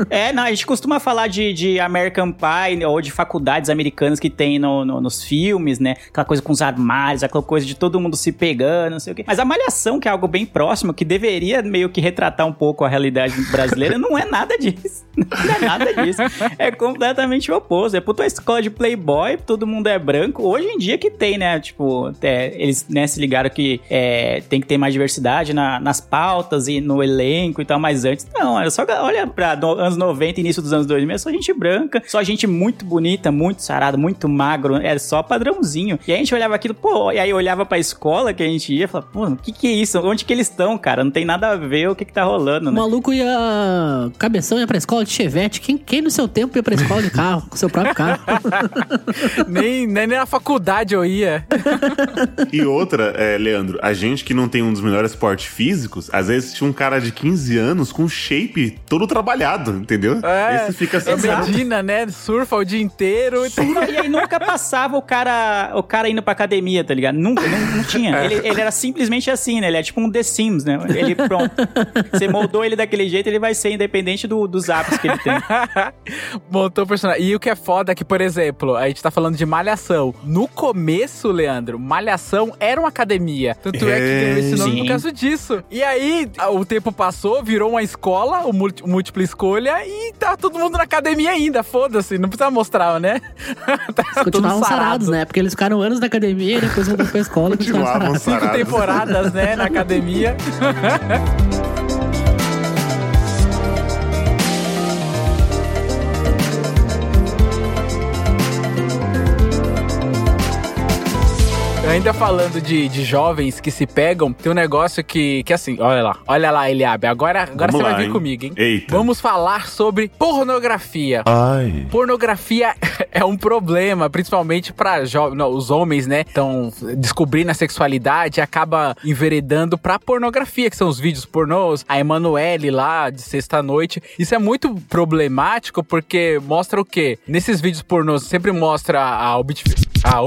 [SPEAKER 2] É, não, a gente costuma falar de, de American Pie ou de faculdades americanas que tem no, no- nos filmes, né? Aquela coisa com os armários, aquela coisa de todo mundo se pegando, não sei o quê. Mas a Malhação, que é algo bem próximo, que deveria meio que retratar um pouco a realidade brasileira, não é nada disso. Não é nada disso. É completamente o oposto. É puta escola de playboy, todo mundo é branco. Hoje em dia que tem, né? Tipo, é, eles né, se ligaram que é, tem que ter mais diversidade na- nas pautas e no elenco e tal, mas antes não. Era só, olha pra no- anos 90, início dos anos 2000, é só gente branca, só gente muito bonita, muito sarada, muito magro, era só padrãozinho. E a gente olhava aquilo, pô, e aí olhava pra escola que a gente ia e falava, pô, o que que é isso? Onde que eles estão, cara? Não tem nada a ver o que que tá rolando,
[SPEAKER 3] O
[SPEAKER 2] né?
[SPEAKER 3] maluco ia. Cabeção ia pra escola de chevette. Quem, quem no seu tempo ia pra escola de carro, com seu próprio carro?
[SPEAKER 4] nem, nem na faculdade eu ia.
[SPEAKER 1] E outra, é, Leandro, a gente que não tem um dos melhores portes físicos, às vezes tinha um cara de 15 anos com shape todo trabalhado, entendeu?
[SPEAKER 4] É,
[SPEAKER 1] Esse fica assim,
[SPEAKER 4] a Medina, né? Surfa o dia inteiro.
[SPEAKER 2] E aí nunca passava o cara, o cara indo pra academia, tá ligado? Nunca, não, não tinha. Ele, ele era simplesmente assim, né? Ele é tipo um The Sims, né? Ele, pronto. Você moldou ele daquele jeito, ele vai ser independente do, dos hábitos que ele tem.
[SPEAKER 4] Montou o personagem. E o que é foda é que, por exemplo, a gente tá falando de malhação. No começo, Leandro, malhação era uma academia. Tanto é, que
[SPEAKER 1] É,
[SPEAKER 4] ganhou esse nome
[SPEAKER 2] sim.
[SPEAKER 4] por causa disso. E aí, a- o tempo passou, virou uma escola, o múlti- múltipla escolha, e tá todo mundo na academia ainda. Foda-se, não precisa mostrar, né? tá
[SPEAKER 3] continuavam
[SPEAKER 4] sarado.
[SPEAKER 3] sarados, né? Porque eles ficaram anos na academia e depois voltaram pra escola continuavam sarados.
[SPEAKER 4] Cinco temporadas, né, na academia. Música Ainda falando de, de jovens que se pegam, tem um negócio que, que assim, olha lá, olha lá, Eliabe, agora, agora
[SPEAKER 1] Vamos
[SPEAKER 4] você
[SPEAKER 1] lá,
[SPEAKER 4] vai vir
[SPEAKER 1] hein?
[SPEAKER 4] comigo, hein?
[SPEAKER 1] Eita.
[SPEAKER 4] Vamos falar sobre pornografia.
[SPEAKER 1] Ai.
[SPEAKER 4] Pornografia é um problema, principalmente para os homens, né? Estão descobrindo a sexualidade e acaba enveredando pra pornografia, que são os vídeos pornôs, a Emanuele lá de sexta-noite. Isso é muito problemático porque mostra o quê? Nesses vídeos pornôs sempre mostra a, obje- a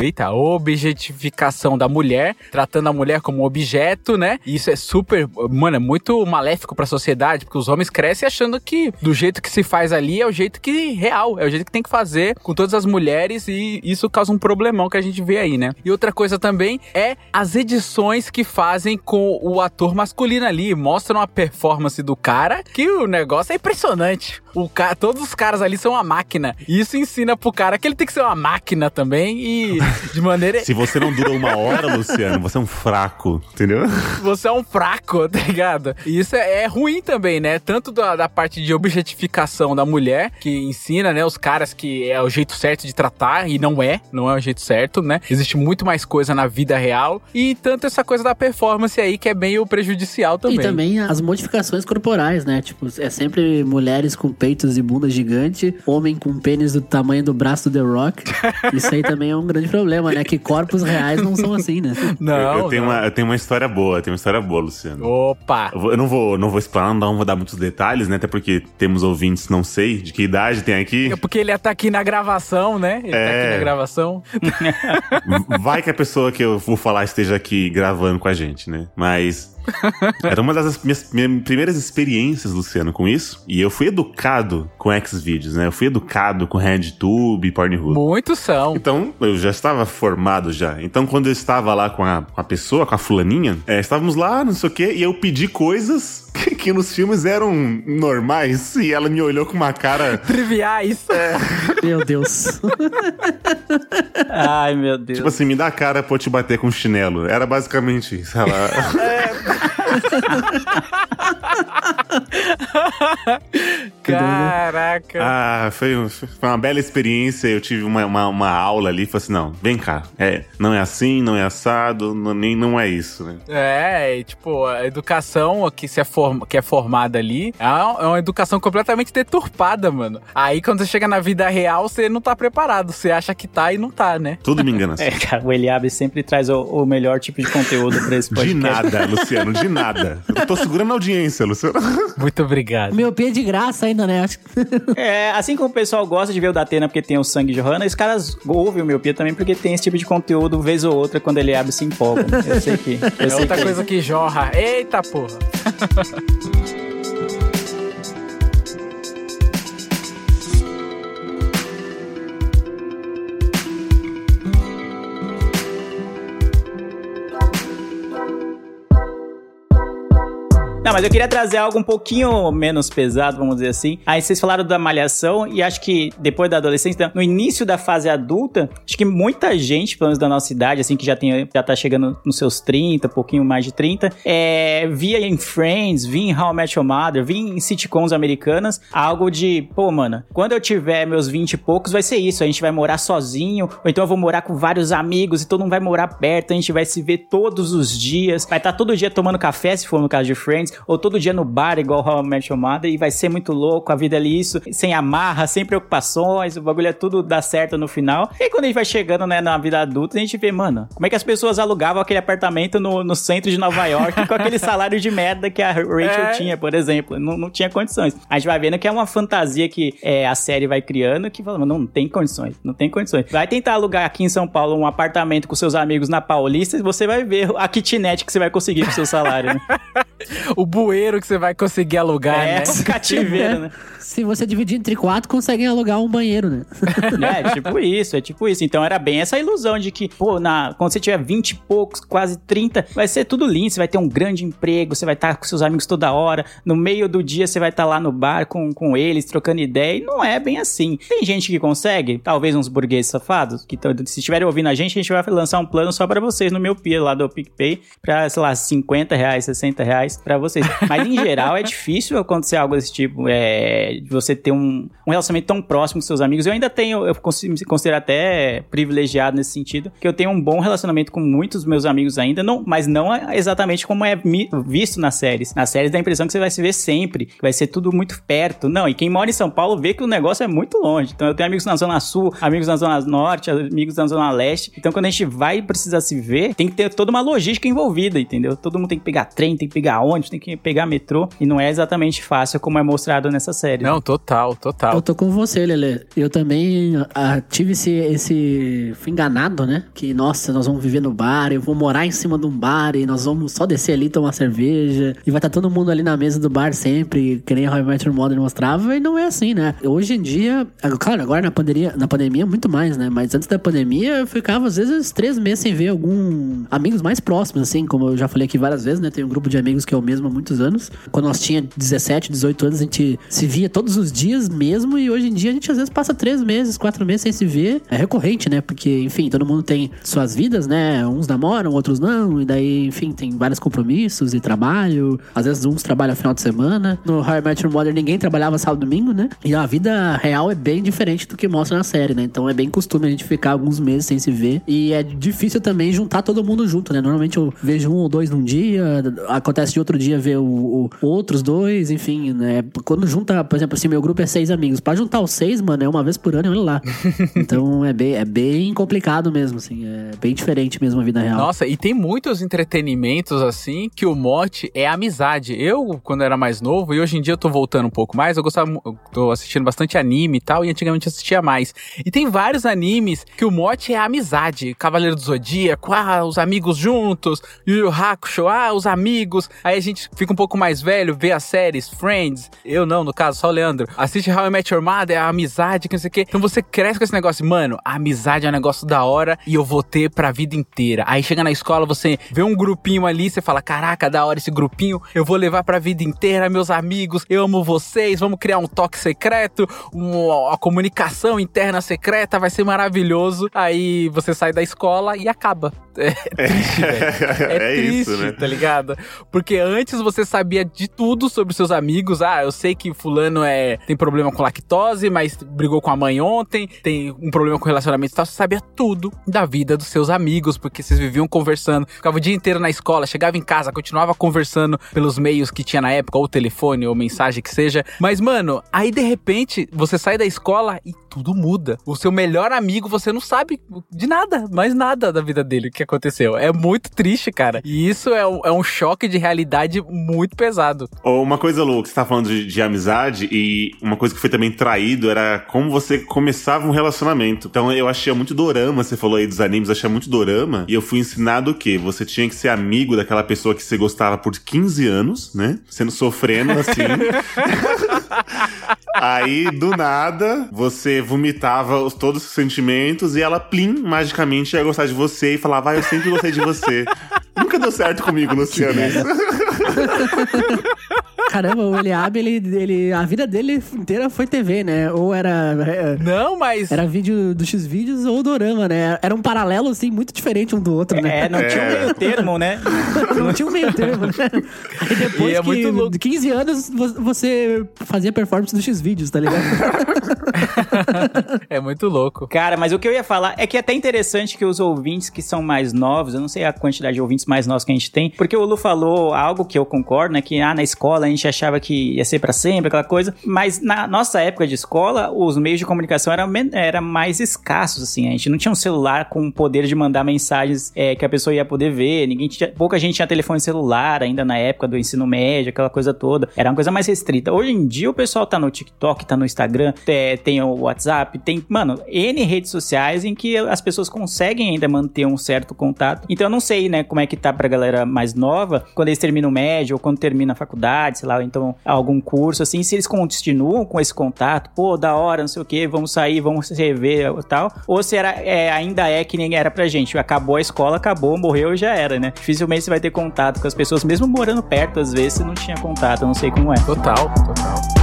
[SPEAKER 4] Eita, a objetificação da mulher, tratando a mulher como objeto, né? Isso é super, mano, é muito maléfico pra sociedade, porque os homens crescem achando que do jeito que se faz ali é o jeito que real, é o jeito que tem que fazer com todas as mulheres e isso causa um problemão que a gente vê aí, né? E outra coisa também é as edições que fazem com o ator masculino ali, mostram a performance do cara, que o negócio é impressionante. O cara, todos os caras ali são uma máquina. E isso ensina pro cara que ele tem que ser uma máquina também e de maneira
[SPEAKER 1] Se você não dura uma hora, Luciano, você é um fraco, entendeu?
[SPEAKER 4] você é um fraco, tá ligado? E isso é, é ruim também, né? Tanto da, da parte de objetificação da mulher, que ensina, né, os caras que é o jeito certo de tratar, e não é, não é o jeito certo, né? Existe muito mais coisa na vida real, e tanto essa coisa da performance aí, que é meio prejudicial também.
[SPEAKER 3] E também as modificações corporais, né? Tipo, é sempre mulheres com peitos e bunda gigante, homem com pênis do tamanho do braço do The Rock. Isso aí também é um grande problema, né? Que corpos reais não são assim, né?
[SPEAKER 4] Não,
[SPEAKER 1] eu, eu tenho
[SPEAKER 4] não.
[SPEAKER 1] Uma, eu tenho uma história boa, eu tenho uma história boa, Luciano.
[SPEAKER 4] Opa!
[SPEAKER 1] Eu, vou- eu não vou, não vou explanar, não vou dar muitos detalhes, né? Até porque temos ouvintes, não sei de que idade tem aqui.
[SPEAKER 4] É porque ele tá aqui na gravação, né? Ele tá
[SPEAKER 1] É.
[SPEAKER 4] aqui na gravação.
[SPEAKER 1] Vai que a pessoa que eu vou falar esteja aqui gravando com a gente, né? Mas. Era uma das minhas, minhas primeiras experiências, Luciano, com isso. E eu fui educado com Xvideos, né? Eu fui educado com RedTube Pornhub.
[SPEAKER 4] Muitos são.
[SPEAKER 1] Então, eu já estava formado já. Então, quando eu estava lá com a, com a pessoa, com a fulaninha, é, estávamos lá, não sei o quê, e eu pedi coisas que, que nos filmes eram normais. E ela me olhou com uma cara.
[SPEAKER 4] Triviais.
[SPEAKER 3] Meu Deus.
[SPEAKER 2] Ai, meu Deus.
[SPEAKER 1] Tipo assim, me dá a cara pra eu te bater com chinelo. Era basicamente isso. Ela.
[SPEAKER 4] Caraca.
[SPEAKER 1] ah, foi, foi uma bela experiência. Eu tive uma, uma, uma aula ali. Falei assim: não, vem cá. É, não é assim, não é assado, não, nem não é isso, né?
[SPEAKER 4] É, e, tipo, a educação que, se é, form- que é formada ali é uma, é uma educação completamente deturpada, mano. Aí quando você chega na vida real, você não tá preparado. Você acha que tá e não tá, né?
[SPEAKER 1] Tudo me engana.
[SPEAKER 2] É, cara, o Eliabe sempre traz o, o melhor tipo de conteúdo pra esse
[SPEAKER 1] De
[SPEAKER 2] podcast.
[SPEAKER 1] nada, Luciano, de nada. Eu tô segurando a audiência, Luciano.
[SPEAKER 4] Muito obrigado.
[SPEAKER 3] Meu pé é de graça ainda, né? Acho que-
[SPEAKER 2] É, assim como o pessoal gosta de ver o Datena porque tem o sangue Johanna, os caras ouvem o Miopia também porque tem esse tipo de conteúdo vez ou outra quando ele abre se empolga. Eu sei que. Eu
[SPEAKER 4] É
[SPEAKER 2] sei
[SPEAKER 4] outra
[SPEAKER 2] que
[SPEAKER 4] coisa que jorra. Eita porra.
[SPEAKER 2] Não, mas eu queria trazer algo um pouquinho menos pesado, vamos dizer assim. Aí vocês falaram da malhação e acho que depois da adolescência, no início da fase adulta, acho que muita gente, pelo menos da nossa idade, assim, que já, tem, já tá chegando nos seus 30, um pouquinho mais de 30, é, via em Friends, via em How I Met Your Mother, via em sitcoms americanas, algo de, pô, mano, quando eu tiver meus 20 e poucos, vai ser isso, a gente vai morar sozinho, ou então eu vou morar com vários amigos e todo mundo vai morar perto, a gente vai se ver todos os dias, vai estar tá todo dia tomando café, se for no caso de Friends, ou todo dia no bar, igual How I Met Your Mother, e vai ser muito louco, a vida é isso, sem amarra, sem preocupações, o bagulho é tudo dá certo no final. E aí, quando a gente vai chegando, né, na vida adulta, a gente vê, mano, como é que as pessoas alugavam aquele apartamento no, no centro de Nova York com aquele salário de merda que a Rachel
[SPEAKER 4] É.
[SPEAKER 2] tinha, por exemplo. Não, não tinha condições. A gente vai vendo que é uma fantasia que é, a série vai criando que fala, mano, não tem condições, não tem condições. Vai tentar alugar aqui em São Paulo um apartamento com seus amigos na Paulista e você vai ver a kitnet que você vai conseguir com o seu salário, né?
[SPEAKER 4] O bueiro que você vai conseguir alugar,
[SPEAKER 2] é,
[SPEAKER 4] né?
[SPEAKER 2] um cativeiro, né?
[SPEAKER 3] Se você dividir entre quatro, conseguem alugar um banheiro, né?
[SPEAKER 2] É, tipo isso, é tipo isso. Então era bem essa ilusão de que, pô, na, quando você tiver 20 e poucos, quase 30, vai ser tudo lindo, você vai ter um grande emprego, você vai estar com seus amigos toda hora, no meio do dia você vai estar lá no bar com, com eles, trocando ideia, e não é bem assim. Tem gente que consegue, talvez uns burgueses safados, que se estiverem ouvindo a gente, a gente vai lançar um plano só pra vocês no meu Pia lá do PicPay, pra, sei lá, 50 reais, 60 reais pra vocês. Mas em geral é difícil acontecer algo desse tipo, é, você ter um, um relacionamento tão próximo com seus amigos. Eu ainda tenho, eu me considero até privilegiado nesse sentido, que eu tenho um bom relacionamento com muitos meus amigos ainda, não, mas não exatamente como é visto nas séries. Nas séries dá a impressão que você vai se ver sempre, que vai ser tudo muito perto. Não, e quem mora em São Paulo vê que o negócio é muito longe. Então eu tenho amigos na Zona Sul, amigos na Zona Norte, amigos na Zona Leste. Então quando a gente vai precisar se ver, tem que ter toda uma logística envolvida, entendeu? Todo mundo tem que pegar trem, tem que pegar ônibus, tem que pegar metrô. E não é exatamente fácil como é mostrado nessa série.
[SPEAKER 4] Não, total, total.
[SPEAKER 3] Eu tô com você, Lele. Eu também ah, tive esse, esse. Fui enganado, né? Que, nossa, nós vamos viver no bar, eu vou morar em cima de um bar e nós vamos só descer ali tomar cerveja. E vai estar todo mundo ali na mesa do bar sempre, que nem a How I Met Your Mother mostrava. E não é assim, né? Hoje em dia, ah, claro, agora na pandemia, na pandemia muito mais, né? Mas antes da pandemia, eu ficava às vezes três meses sem ver algum. amigos mais próximos, assim, como eu já falei aqui várias vezes, né? Tem um grupo de amigos que é o mesmo há muitos anos. Quando nós tinha 17, 18 anos, a gente se via todos os dias mesmo. E hoje em dia a gente às vezes passa três meses, quatro meses sem se ver. É recorrente, né? Porque, enfim, todo mundo tem suas vidas, né? Uns namoram, outros não. E daí, enfim, tem vários compromissos e trabalho. Às vezes uns trabalham final de semana. No How I Mother ninguém trabalhava sábado e domingo, né? E a vida real é bem diferente do que mostra na série, né? Então é bem costume a gente ficar alguns meses sem se ver. E é difícil também juntar todo mundo junto, né? Normalmente eu vejo um ou dois num dia, acontece outro dia ver o, o- outros dois, enfim, né? Quando junta, por exemplo, assim, meu grupo é seis amigos. Pra juntar os seis, mano, é uma vez por ano olha lá. então é bem, é bem complicado mesmo, assim. É bem diferente mesmo a vida real.
[SPEAKER 4] Nossa, e tem muitos entretenimentos assim que o mote é amizade. Eu, quando era mais novo, e hoje em dia eu tô voltando um pouco mais, eu gostava, eu tô assistindo bastante anime e tal, e antigamente assistia mais. E tem vários animes que o mote é amizade. Cavaleiro do Zodíaco, ah, os amigos juntos, Yu Yu Hakusho, ah, os amigos. Aí a gente fica um pouco mais velho, vê as séries, Friends. Eu não, no caso, só o Leandro. Assiste How I Met Your Mother, é a amizade, que não sei o quê. Então você cresce com esse negócio, mano, a amizade é um negócio da hora e eu vou ter pra vida inteira. Aí chega na escola, você vê um grupinho ali, você fala, caraca, da hora esse grupinho, eu vou levar pra vida inteira, meus amigos, eu amo vocês, vamos criar um toque secreto, uma, comunicação interna secreta, vai ser maravilhoso. Aí você sai da escola e acaba. É triste, velho. É, triste,
[SPEAKER 1] isso, né?
[SPEAKER 4] tá ligado? Porque antes você sabia de tudo sobre seus amigos. Ah, eu sei que fulano é tem problema com lactose, mas brigou com a mãe ontem, tem um problema com relacionamento e tal. Você sabia tudo da vida dos seus amigos, porque vocês viviam conversando. Ficava o dia inteiro na escola, chegava em casa, continuava conversando pelos meios que tinha na época, ou telefone, ou mensagem que seja. Mas, mano, aí de repente você sai da escola e tudo muda. O seu melhor amigo, você não sabe de nada, mais nada da vida dele, o que aconteceu. É muito triste, cara. E isso é um, é um choque de realidade muito pesado.
[SPEAKER 1] Uma coisa louca, você tá falando de, de amizade e uma coisa que foi também traído era como você começava um relacionamento. Então eu achei muito dorama, você falou aí dos animes, achei muito dorama. E eu fui ensinado o quê? Você tinha que ser amigo daquela pessoa que você gostava por 15 anos, né? Sendo sofrendo assim. Aí, do nada, você vomitava os, todos os sentimentos e ela, plim, magicamente ia gostar de você e falava, ah, eu sempre gostei de você. Nunca deu certo comigo, Luciano.
[SPEAKER 3] Caramba, o Eliabe, ele, ele, a vida dele inteira foi TV, né? Ou era, é,
[SPEAKER 4] Não, mas.
[SPEAKER 3] era vídeo do X-Vídeos ou Dorama, né? Era um paralelo, assim, muito diferente um do outro, né?
[SPEAKER 2] É, não tinha um meio termo, né?
[SPEAKER 3] Não tinha um meio termo, né? Aí depois
[SPEAKER 4] E é
[SPEAKER 3] que, de 15 anos, vo- você fazia performance do X-Vídeos, tá ligado?
[SPEAKER 4] É muito louco.
[SPEAKER 2] Cara, mas o que eu ia falar é que é até interessante que os ouvintes que são mais novos, eu não sei a quantidade de ouvintes mais novos que a gente tem, porque o Lu falou algo que eu concordo, né? Que ah, na escola a gente achava que ia ser pra sempre, aquela coisa, mas na nossa época de escola, os meios de comunicação eram, men- era mais escassos, assim. A gente não tinha um celular com o poder de mandar mensagens é, que a pessoa ia poder ver, ninguém tinha, pouca gente tinha telefone celular ainda na época do ensino médio, aquela coisa toda. Era uma coisa mais restrita. Hoje em dia o pessoal tá no TikTok, tá no Instagram, é, tem o WhatsApp, tem, mano, N redes sociais em que as pessoas conseguem ainda manter um certo contato. Então eu não sei, né, como é que tá pra galera mais nova, quando eles terminam o médio ou quando termina a faculdade, sei lá, ou então algum curso, assim, se eles continuam com esse contato, pô, da hora, não sei o que, vamos sair, vamos se rever e tal, ou se é, ainda é que nem era pra gente, acabou a escola, acabou, morreu já era, né? Dificilmente você vai ter contato com as pessoas, mesmo morando perto, às vezes você não tinha contato, eu não sei como é.
[SPEAKER 4] Total, total.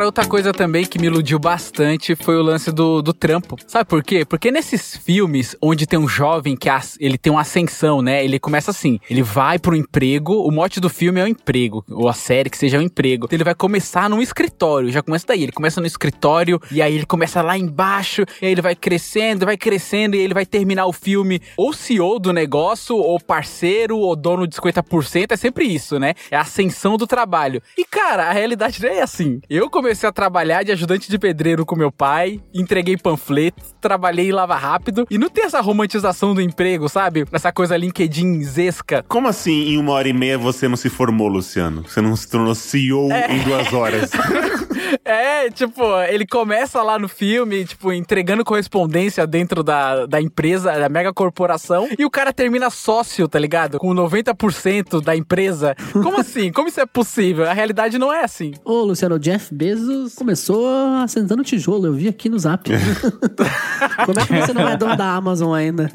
[SPEAKER 4] Cara, outra coisa também que me iludiu bastante foi o lance do, do trampo. Sabe por quê? Porque nesses filmes onde tem um jovem que as- ele tem uma ascensão, né? Ele começa assim, ele vai pro emprego, o mote do filme é o emprego, ou a série que seja o emprego. Então ele vai começar num escritório, já começa daí. Ele começa no escritório e aí ele começa lá embaixo, e aí ele vai crescendo, vai crescendo e ele vai terminar o filme ou CEO do negócio, ou parceiro, ou dono de 50%, é sempre isso, né? É a ascensão do trabalho. E cara, a realidade não é assim. Eu comecei a trabalhar de ajudante de pedreiro com meu pai, entreguei panfletos, trabalhei em lava rápido e não tem essa romantização do emprego, sabe? Essa coisa LinkedIn zesca.
[SPEAKER 1] Como assim, em uma hora e meia você não se formou, Luciano? Você não se tornou CEO em duas horas?
[SPEAKER 4] É, tipo, ele começa lá no filme, tipo, entregando correspondência dentro da, da empresa, da mega corporação, e o cara termina sócio, tá ligado? Com 90% da empresa. Como assim? Como isso é possível? A realidade não é assim.
[SPEAKER 3] Ô, Luciano, o Jeff Bezos começou assentando tijolo, eu vi aqui no zap. Como é que você não é dono da Amazon ainda?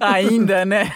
[SPEAKER 4] Ainda, né?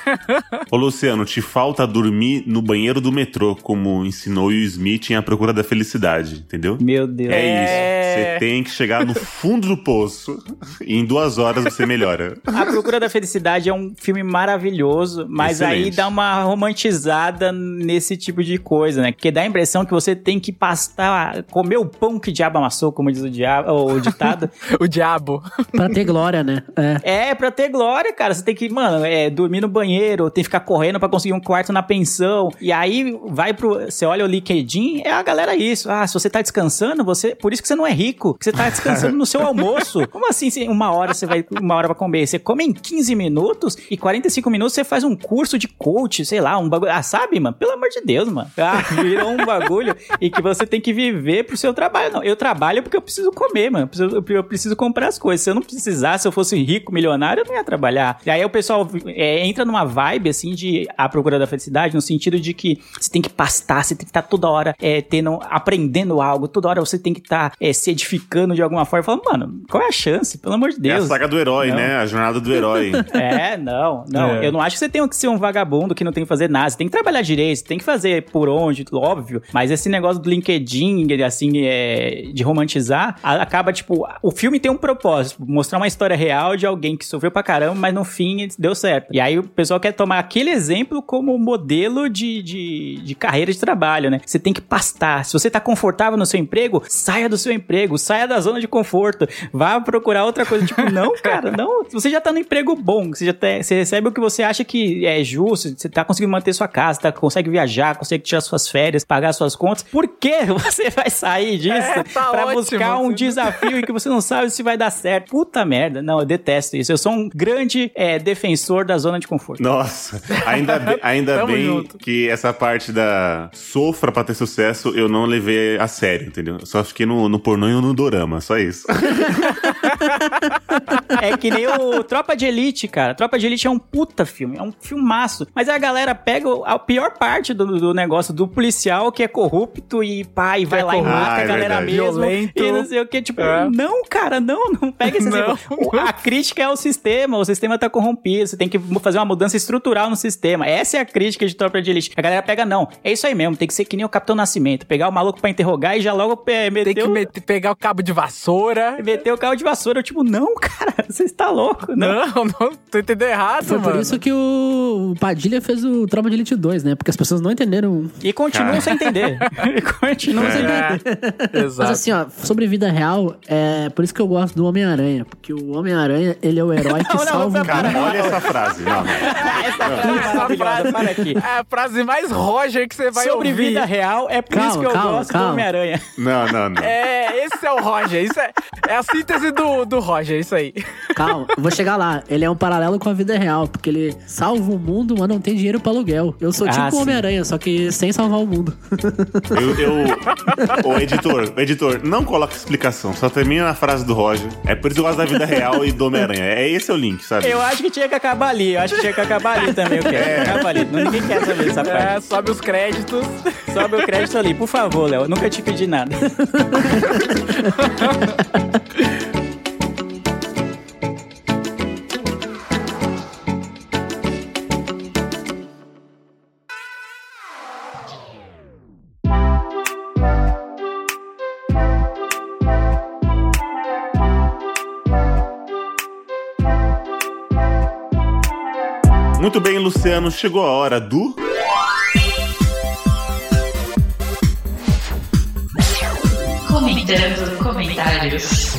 [SPEAKER 1] Ô, Luciano, te falta dormir no banheiro do metrô, como ensinou Will Smith em A Procura da Felicidade, entendeu?
[SPEAKER 2] Meu Deus.
[SPEAKER 1] É,
[SPEAKER 4] É.
[SPEAKER 1] isso. Você tem que chegar no fundo do poço e em duas horas você melhora.
[SPEAKER 2] A Procura da Felicidade é um filme maravilhoso, mas aí
[SPEAKER 1] Excelente.
[SPEAKER 2] dá uma romantizada nesse tipo de coisa, né? Porque dá a impressão que você tem que pastar, comer o pão que o diabo amassou, como diz o, diabo, o ditado.
[SPEAKER 4] o diabo.
[SPEAKER 3] pra ter glória, né? É.
[SPEAKER 2] é, pra ter glória, cara. Você tem que, mano, é, dormir no banheiro, tem que ficar correndo pra conseguir um quarto na pensão. E aí vai pro. Você olha o LinkedIn, é a galera isso. Ah, se você tá descansando, você. Por isso que você não é rico, que você tá descansando no seu almoço. Como assim, uma hora você vai, uma hora pra comer? Você come em 15 minutos e 45 minutos você faz um curso de coach, sei lá, um bagulho. Ah, sabe, mano? Pelo amor de Deus, mano. Ah, virou um bagulho e que você tem que viver pro seu trabalho. Não, eu trabalho porque eu preciso comer, mano. Eu preciso, eu preciso comprar as coisas. Se eu não precisasse, se eu fosse rico, milionário, eu não ia trabalhar. E aí o pessoal é, entra numa vibe, assim, de a procura da felicidade, no sentido de que você tem que pastar, você tem que estar toda hora é, tendo, aprendendo algo, toda hora você tem que estar é, se edificando de alguma forma. Falando, mano, qual é a chance? Pelo amor de
[SPEAKER 1] É a
[SPEAKER 2] Deus.
[SPEAKER 1] saga do herói,
[SPEAKER 2] Não.
[SPEAKER 1] né? A jornada do herói.
[SPEAKER 2] É, não, não.
[SPEAKER 4] É.
[SPEAKER 2] Eu não acho que você tem que ser um vagabundo que não tem que fazer nada. Você tem que trabalhar direito, você tem que fazer por onde, óbvio. Mas esse negócio do LinkedIn, assim, é, de romantizar, a- acaba, tipo, o filme tem um propósito, mostrar uma história real de alguém que sofreu pra caramba, mas no fim deu certo. E aí o pessoal quer tomar aquele exemplo como modelo de, de, de carreira de trabalho, né? Você tem que pastar. Se você tá confortável no seu emprego, saia do seu emprego, saia da zona de conforto, vá procurar outra coisa. Tipo, não, cara, não. Você já tá no emprego bom, você já tá- você recebe o que você acha que é justo, você tá conseguindo manter sua casa, tá, consegue viajar, consegue tirar suas férias, pagar suas contas. Por que você vai sair disso
[SPEAKER 4] É, tá
[SPEAKER 2] pra
[SPEAKER 4] ótimo.
[SPEAKER 2] buscar um desafio em que você não sabe se vai dar certo? Puta merda. Não, eu detesto isso. Eu sou um grande é, defensor da zona de conforto.
[SPEAKER 1] Nossa, ainda, be- ainda bem
[SPEAKER 4] junto.
[SPEAKER 1] que essa parte da sofra pra ter sucesso eu não levei a sério, entendeu? Só fiquei no, no pornô e no dorama, só isso.
[SPEAKER 2] É que nem o Tropa de Elite, cara. Tropa de Elite é um puta filme, é um filmaço. Mas a galera pega a pior parte do, do negócio do policial que é corrupto e pai vai
[SPEAKER 4] é
[SPEAKER 2] lá e
[SPEAKER 4] corrupto.
[SPEAKER 2] mata
[SPEAKER 1] Ah,
[SPEAKER 2] a
[SPEAKER 1] é
[SPEAKER 2] galera
[SPEAKER 1] verdade.
[SPEAKER 2] mesmo.
[SPEAKER 4] Violento.
[SPEAKER 2] E não sei o que. Tipo,
[SPEAKER 4] É.
[SPEAKER 2] não, cara, não, não pega esse
[SPEAKER 4] Não.
[SPEAKER 2] A crítica é o sistema, o sistema tá corrompido, você tem que fazer uma mudança estrutural no sistema. Essa é a crítica de Tropa de Elite. A galera pega, não, é isso aí mesmo, tem que ser que nem o Capitão Nascimento, pegar o maluco pra interrogar e já logo é, meter,
[SPEAKER 4] Tem que meter- pegar o cabo de vassoura.
[SPEAKER 2] meter o carro de vassoura. Eu, tipo, não, cara, você está louco, não.
[SPEAKER 4] Não, não, tô entendendo errado,
[SPEAKER 3] Foi
[SPEAKER 4] mano.
[SPEAKER 3] por isso que o Padilha fez o Tropa de Elite 2, né? Porque as pessoas não entenderam.
[SPEAKER 2] E continuam sem entender. E continuam sem entender.
[SPEAKER 4] É,
[SPEAKER 3] Mas
[SPEAKER 4] exato.
[SPEAKER 3] assim, ó, sobre vida real, é por isso que eu gosto do Homem-Aranha. Porque o Homem-Aranha, ele é o herói que
[SPEAKER 2] Não, não,
[SPEAKER 3] salva o
[SPEAKER 2] não,
[SPEAKER 1] Cara,
[SPEAKER 3] mundo.
[SPEAKER 1] olha essa frase. Não, não.
[SPEAKER 2] Essa frase é para aqui.
[SPEAKER 4] É a frase mais Roger que você vai
[SPEAKER 2] Sobre
[SPEAKER 4] ouvir.
[SPEAKER 2] vida real, é por isso
[SPEAKER 3] Calma,
[SPEAKER 2] que eu
[SPEAKER 3] calma,
[SPEAKER 2] gosto do
[SPEAKER 3] calma.
[SPEAKER 2] Homem-Aranha.
[SPEAKER 1] Não, não, não.
[SPEAKER 4] É, esse é o Roger. Isso é, é a síntese do, do Roger, isso aí.
[SPEAKER 3] Calma, eu vou chegar lá. Ele é um paralelo com a vida real, porque ele salva o mundo, mas não tem dinheiro pra aluguel. Eu sou
[SPEAKER 2] Ah,
[SPEAKER 3] tipo o
[SPEAKER 2] sim.
[SPEAKER 3] Homem-Aranha, só que sem salvar o mundo.
[SPEAKER 1] Eu, eu... Ô, editor, editor, não coloca explicação. Só termina na frase do Roger. É por isso que eu gosto da vida real e do Homem-Aranha. É esse é o link, sabe?
[SPEAKER 2] Eu acho que tinha que acabar ali. Eu acho que tinha que acabar ali também. Eu quero. Acabar ali. Não- Ninguém quer saber dessa
[SPEAKER 4] É,
[SPEAKER 2] parte.
[SPEAKER 4] sobe os créditos.
[SPEAKER 2] Sobe o crédito ali, por favor, Léo. Eu nunca te pedi nada.
[SPEAKER 1] Muito bem, Luciano. Chegou a hora do.
[SPEAKER 5] Comentando comentários.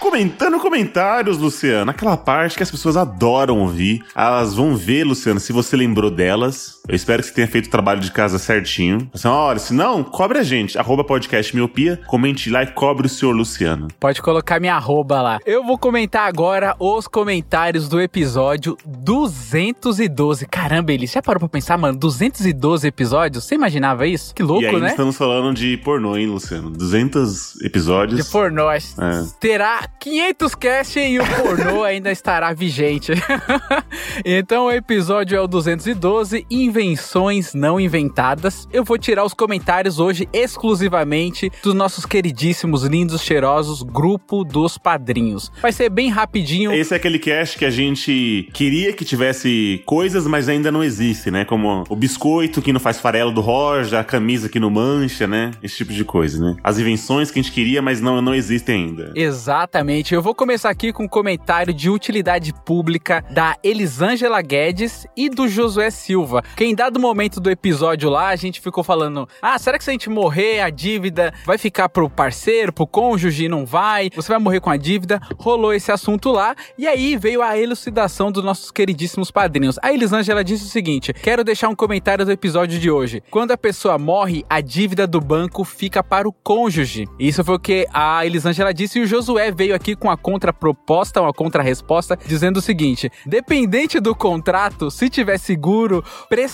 [SPEAKER 1] Comentando comentários, Luciano. Aquela parte que as pessoas adoram ouvir. Elas vão ver, Luciano, se você lembrou delas. Eu espero que você tenha feito o trabalho de casa certinho. Assim, olha, se não, cobre a gente. Arroba podcast miopia. Comente lá e cobre o senhor Luciano.
[SPEAKER 4] Pode colocar minha arroba lá. Eu vou comentar agora os comentários do episódio 212. Caramba, ele já parou pra pensar, mano? 212 episódios? Você imaginava isso? Que louco,
[SPEAKER 1] e aí
[SPEAKER 4] né?
[SPEAKER 1] estamos falando de pornô, hein, Luciano? 200 episódios.
[SPEAKER 4] De pornô.
[SPEAKER 1] É.
[SPEAKER 4] Terá 500 cast e o pornô ainda estará vigente. então o episódio é o 212, Invenções Não Inventadas. Eu vou tirar os comentários hoje exclusivamente dos nossos queridíssimos, lindos, cheirosos Grupo dos Padrinhos. Vai ser bem rapidinho.
[SPEAKER 1] Esse é aquele cast que a gente queria que tivesse coisas, mas ainda não existe, né? Como o biscoito que não faz farelo do Roger, a camisa que não mancha, né? Esse tipo de coisa, né? As invenções que a gente queria, mas não, não existem ainda.
[SPEAKER 4] Exatamente. Eu vou começar aqui com um comentário de utilidade pública da Elisângela Guedes e do Josué Silva. Que em dado momento do episódio lá, a gente ficou falando: ah, será que se a gente morrer, a dívida vai ficar pro parceiro, pro cônjuge? Não vai? Você vai morrer com a dívida? Rolou esse assunto lá. E aí veio a elucidação dos nossos queridíssimos padrinhos. A Elisângela disse o seguinte: quero deixar um comentário do episódio de hoje. Quando a pessoa morre, a dívida do banco fica para o cônjuge. Isso foi o que a Elisângela disse e o Josué veio aqui com a contraproposta, uma contrarresposta, dizendo o seguinte: dependente do contrato, se tiver seguro,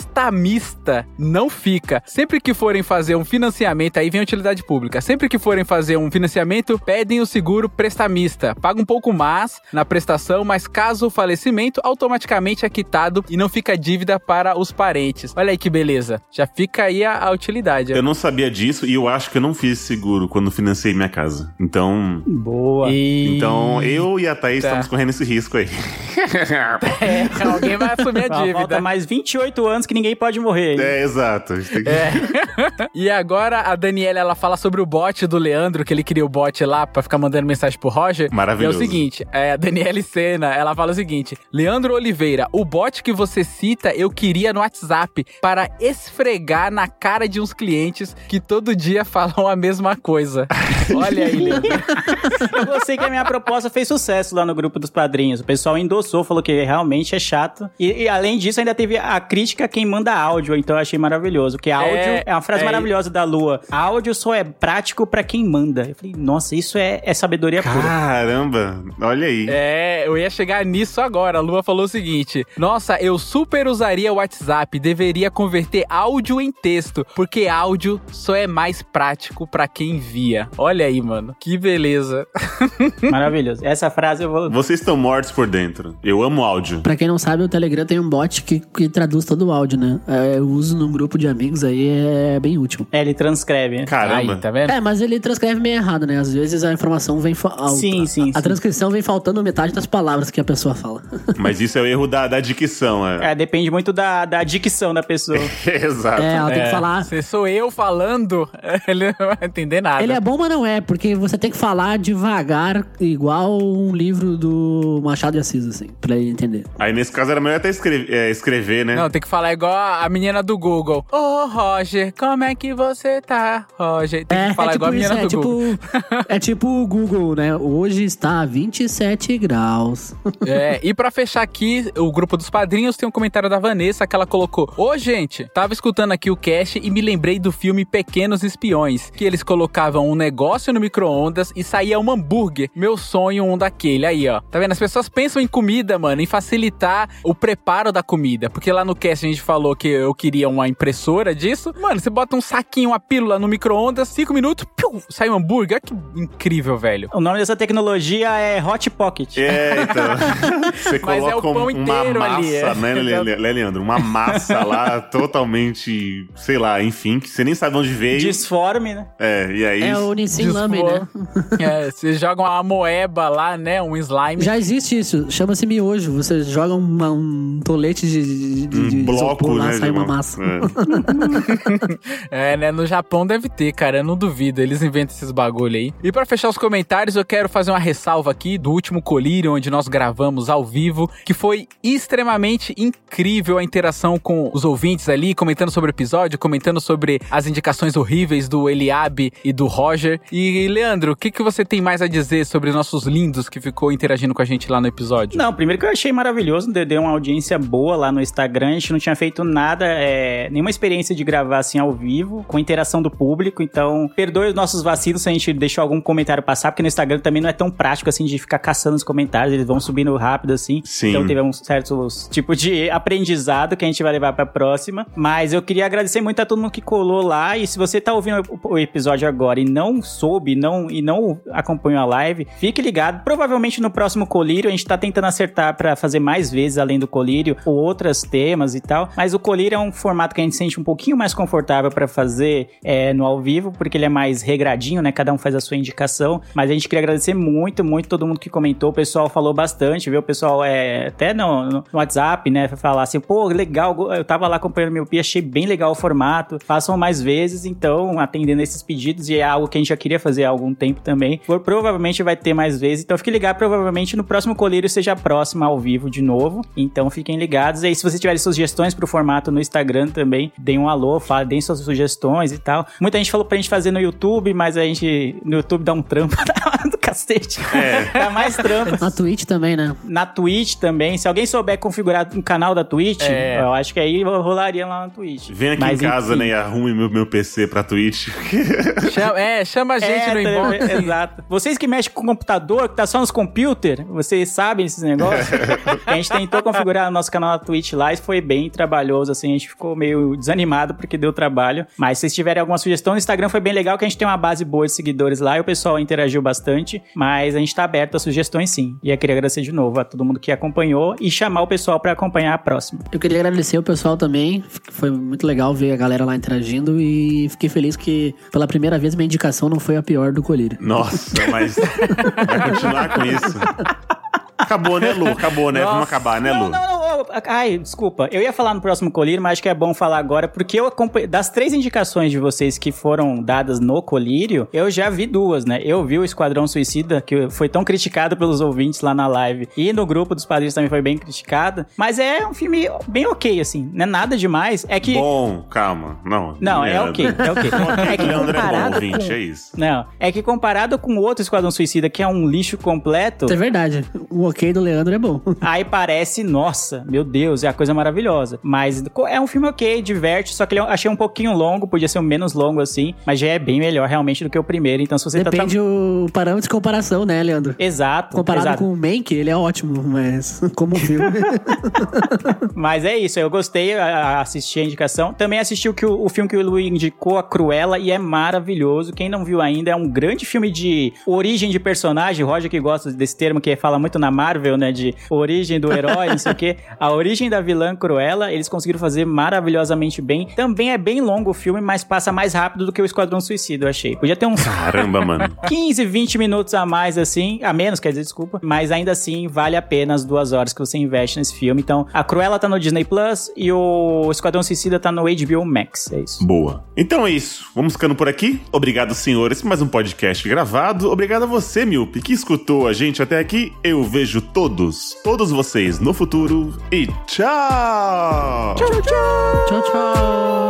[SPEAKER 4] prestamista não fica. Sempre que forem fazer um financiamento, aí vem a utilidade pública. Sempre que forem fazer um financiamento, pedem o seguro prestamista. Paga um pouco mais na prestação, mas caso o falecimento, automaticamente é quitado e não fica dívida para os parentes. Olha aí que beleza. Já fica aí a, a utilidade.
[SPEAKER 1] Eu não sabia disso e eu acho que eu não fiz seguro quando financei minha casa. Então.
[SPEAKER 2] Boa.
[SPEAKER 4] E...
[SPEAKER 1] Então, eu e a Thaís
[SPEAKER 4] Tá.
[SPEAKER 1] estamos correndo esse risco aí.
[SPEAKER 4] É, alguém vai assumir a dívida.
[SPEAKER 2] Falta mais 28 anos que ninguém pode morrer. hein?
[SPEAKER 1] É, exato. A gente tem que-
[SPEAKER 4] É. e agora a Daniela ela fala sobre o bot do Leandro, que ele queria o bot lá pra ficar mandando mensagem pro Roger.
[SPEAKER 1] Maravilhoso.
[SPEAKER 4] E é o seguinte, é, a Daniela Sena, ela fala o seguinte: Leandro Oliveira, o bot que você cita eu queria no WhatsApp para esfregar na cara de uns clientes que todo dia falam a mesma coisa. Olha aí, Leandro.
[SPEAKER 2] Eu gostei que a minha proposta fez sucesso lá no grupo dos padrinhos. O pessoal endossou, falou que realmente é chato. E, e além disso, ainda teve a crítica a quem manda áudio, então eu achei maravilhoso. Que áudio é,
[SPEAKER 4] É,
[SPEAKER 2] uma frase
[SPEAKER 4] é.
[SPEAKER 2] maravilhosa da Lua. Áudio só é prático pra quem manda. Eu falei, nossa, isso é, é sabedoria pura.
[SPEAKER 1] Caramba, olha aí.
[SPEAKER 4] É, eu ia chegar nisso agora. A Lua falou o seguinte: Nossa, eu super usaria o WhatsApp, deveria converter áudio em texto, porque áudio só é mais prático pra quem envia. Olha aí, mano. Que beleza.
[SPEAKER 2] Maravilhoso. Essa frase eu vou.
[SPEAKER 1] Vocês estão mortos por dentro. Eu amo áudio.
[SPEAKER 3] Pra quem não sabe, o Telegram tem um bot que, que traduz todo o áudio, né? É, eu uso num grupo de amigos aí, é bem útil.
[SPEAKER 2] É, ele transcreve. né?
[SPEAKER 1] Caramba.
[SPEAKER 4] Aí, tá vendo?
[SPEAKER 3] É, mas ele transcreve meio errado, né? Às vezes a informação vem... fa- a-
[SPEAKER 2] Sim, sim,
[SPEAKER 3] A, a transcrição vem faltando metade das palavras que a pessoa fala.
[SPEAKER 1] Mas isso é o erro da, da dicção, é.
[SPEAKER 2] É, depende muito da, da dicção da pessoa.
[SPEAKER 1] Exato.
[SPEAKER 3] É, ela tem que falar...
[SPEAKER 4] Se sou eu falando, ele não vai entender nada.
[SPEAKER 3] Ele é bom, mas não é, porque você tem que falar devagar, igual um livro do Machado de Assis, assim, pra ele entender.
[SPEAKER 1] Aí nesse caso era melhor até escrever, é, escrever né?
[SPEAKER 4] Não, tem que falar igual a a menina do Google. Ô, Roger, como é que você tá, Roger? Tem que falar
[SPEAKER 3] é
[SPEAKER 4] igual a
[SPEAKER 3] tipo
[SPEAKER 4] menina
[SPEAKER 3] isso,
[SPEAKER 4] do
[SPEAKER 3] é
[SPEAKER 4] Google.
[SPEAKER 3] tipo, é tipo o Google, né? Hoje está 27 graus.
[SPEAKER 4] É, e pra fechar aqui, o grupo dos padrinhos tem um comentário da Vanessa que ela colocou: Ô, gente, tava escutando aqui o cast e me lembrei do filme Pequenos Espiões, que eles colocavam um negócio no micro-ondas e saía um hambúrguer. Meu sonho, um daquele. Aí, ó. Tá vendo? As pessoas pensam em comida, mano, em facilitar o preparo da comida. Porque lá no cast a gente falou que eu queria uma impressora disso. Mano, você bota um saquinho, uma pílula no micro-ondas, cinco minutos, piu, sai um hambúrguer. Olha que incrível, velho.
[SPEAKER 2] O nome dessa tecnologia é Hot Pocket.
[SPEAKER 1] É, então. Você
[SPEAKER 4] Mas é o
[SPEAKER 1] coloca
[SPEAKER 4] pão
[SPEAKER 1] uma
[SPEAKER 4] inteiro
[SPEAKER 1] massa,
[SPEAKER 4] ali, é.
[SPEAKER 1] né, Le- Le- Le- Leandro? Uma massa lá totalmente, sei lá, enfim, que você nem sabe onde veio.
[SPEAKER 2] Disforme, né?
[SPEAKER 1] É, e aí.
[SPEAKER 3] É o Nissin Lamen, né?
[SPEAKER 4] É, você joga uma moeba lá, né? Um slime.
[SPEAKER 3] Já existe isso, chama-se miojo. Você joga uma- um tolete de, de,
[SPEAKER 1] um
[SPEAKER 3] de
[SPEAKER 1] bloco,
[SPEAKER 3] isopor lá,
[SPEAKER 1] né?
[SPEAKER 3] sai uma massa.
[SPEAKER 1] É.
[SPEAKER 4] É, né? No Japão deve ter, cara. Eu não duvido. Eles inventam esses bagulho aí. E pra fechar os comentários, eu quero fazer uma ressalva aqui do último colírio, onde nós gravamos ao vivo, que foi extremamente incrível a interação com os ouvintes ali, comentando sobre o episódio, comentando sobre as indicações horríveis do Eliabe e do Roger. E, Leandro, o que, que você tem mais a dizer sobre nossos lindos que ficou interagindo com a gente lá no episódio?
[SPEAKER 2] Não, primeiro que eu achei maravilhoso, deu- deu uma audiência boa lá no Instagram, a gente não tinha feito nada, é, nenhuma experiência de gravar assim ao vivo, com interação do público, então perdoe os nossos vacilos se a gente deixou algum comentário passar, porque no Instagram também não é tão prático assim de ficar caçando os comentários, eles vão subindo rápido assim,
[SPEAKER 1] Sim.
[SPEAKER 2] então teve um certo tipo de aprendizado que a gente vai levar pra próxima, mas eu queria agradecer muito a todo mundo que colou lá, e se você tá ouvindo o episódio agora e não soube, não, e não acompanhou a live, fique ligado, provavelmente no próximo colírio, a gente tá tentando acertar pra fazer mais vezes além do colírio, ou outros temas e tal, mas o colírio é um formato que a gente sente um pouquinho mais confortável pra fazer é, no ao vivo, porque ele é mais regradinho, né, cada um faz a sua indicação, mas a gente queria agradecer muito, muito todo mundo que comentou, o pessoal falou bastante, viu, o pessoal é, até no, no WhatsApp, né, falar assim, pô, legal, eu tava lá acompanhando meu Miopia, achei bem legal o formato, façam mais vezes, então, atendendo esses pedidos, e é algo que a gente já queria fazer há algum tempo também, por, provavelmente vai ter mais vezes, então fique ligado, provavelmente no próximo colírio seja próximo ao vivo de novo, então fiquem ligados, e aí se vocês tiverem sugestões pro formato no Instagram também, deem um alô, fala, deem suas sugestões e tal. Muita gente falou pra gente fazer no YouTube, mas a gente, no YouTube dá um trampo cacete.
[SPEAKER 1] É.
[SPEAKER 2] Dá mais trampo.
[SPEAKER 3] Na Twitch também, né?
[SPEAKER 2] Na Twitch também. Se alguém souber configurar um canal da Twitch,
[SPEAKER 4] É.
[SPEAKER 2] eu acho que aí rolaria lá na Twitch.
[SPEAKER 1] Vem aqui
[SPEAKER 2] Mas,
[SPEAKER 1] em casa,
[SPEAKER 2] enfim.
[SPEAKER 1] né, e arrume meu, meu PC pra Twitch.
[SPEAKER 4] Chama- é, chama a gente
[SPEAKER 2] É,
[SPEAKER 4] no
[SPEAKER 2] tá-
[SPEAKER 4] inbox.
[SPEAKER 2] Exato. Vocês que mexem com computador, que tá só nos computers, vocês sabem esses negócios? a gente tentou configurar o nosso canal na Twitch lá e foi bem trabalhoso, assim, a gente ficou meio desanimado porque deu trabalho. Mas se vocês tiverem alguma sugestão, o Instagram foi bem legal, que a gente tem uma base boa de seguidores lá e o pessoal interagiu bastante. Mas a gente tá aberto a sugestões sim. E eu queria agradecer de novo a todo mundo que acompanhou e chamar o pessoal pra acompanhar a próxima.
[SPEAKER 3] Eu queria agradecer o pessoal também. Foi muito legal ver a galera lá interagindo e fiquei feliz que pela primeira vez minha indicação não foi a pior do colírio.
[SPEAKER 1] Nossa, mas vai continuar com isso. Acabou, né, Lu? Acabou, né? Vamos acabar, né,
[SPEAKER 2] Não,
[SPEAKER 1] Lu?
[SPEAKER 2] não, não. ô, ai, desculpa. Eu ia falar no próximo colírio, mas acho que é bom falar agora, porque eu acompanhei. Das três indicações de vocês que foram dadas no colírio, eu já vi duas, né? Eu vi o Esquadrão Suicida, que foi tão criticado pelos ouvintes lá na live, e no grupo dos padrinhos também foi bem criticado. Mas é um filme bem ok, assim. Não é nada demais. É que.
[SPEAKER 1] Bom, calma. Não.
[SPEAKER 2] Não, é ok, é ok. É que
[SPEAKER 1] Leandro é bom,
[SPEAKER 2] comparado
[SPEAKER 1] ouvinte,
[SPEAKER 2] com...
[SPEAKER 1] é isso.
[SPEAKER 2] Não, é que comparado com o outro Esquadrão Suicida, que é um lixo completo,
[SPEAKER 3] Isso é verdade. O ok do Leandro é bom.
[SPEAKER 2] aí parece, nossa, meu Deus, é a coisa maravilhosa. Mas é um filme ok, diverte, só que eu achei um pouquinho longo, podia ser um menos longo assim, mas já é bem melhor realmente do que o primeiro. Então se você tá...
[SPEAKER 3] Depende o parâmetro de comparação, né, Leandro?
[SPEAKER 2] Exato,
[SPEAKER 3] Comparado
[SPEAKER 2] exato.
[SPEAKER 3] com o Mank, ele é ótimo, mas como filme.
[SPEAKER 2] Mas é isso, eu gostei, assisti a indicação. Também assisti o, que o, o filme que o Lu indicou, A Cruella, e é maravilhoso. Quem não viu ainda, é um grande filme de origem de personagem. Roger que gosta desse termo, que fala muito na Marvel, né? De origem do herói, não sei o quê. A origem da vilã Cruella, eles conseguiram fazer maravilhosamente bem. Também é bem longo o filme, mas passa mais rápido do que o Esquadrão Suicida, eu achei. Podia ter uns
[SPEAKER 1] Caramba, mano.
[SPEAKER 2] 15, 20 minutos a mais, assim, a menos, quer dizer, desculpa, mas ainda assim vale a pena as duas horas que você investe nesse filme. Então, a Cruella tá no Disney Plus e o Esquadrão Suicida tá no HBO Max. É isso.
[SPEAKER 1] Boa. Então é isso. Vamos ficando por aqui. Obrigado, senhores, mais um podcast gravado. Obrigado a você, Milpe, que escutou a gente até aqui. Eu vejo todos, todos vocês no futuro. E tchau!
[SPEAKER 3] tchau, tchau.
[SPEAKER 5] Este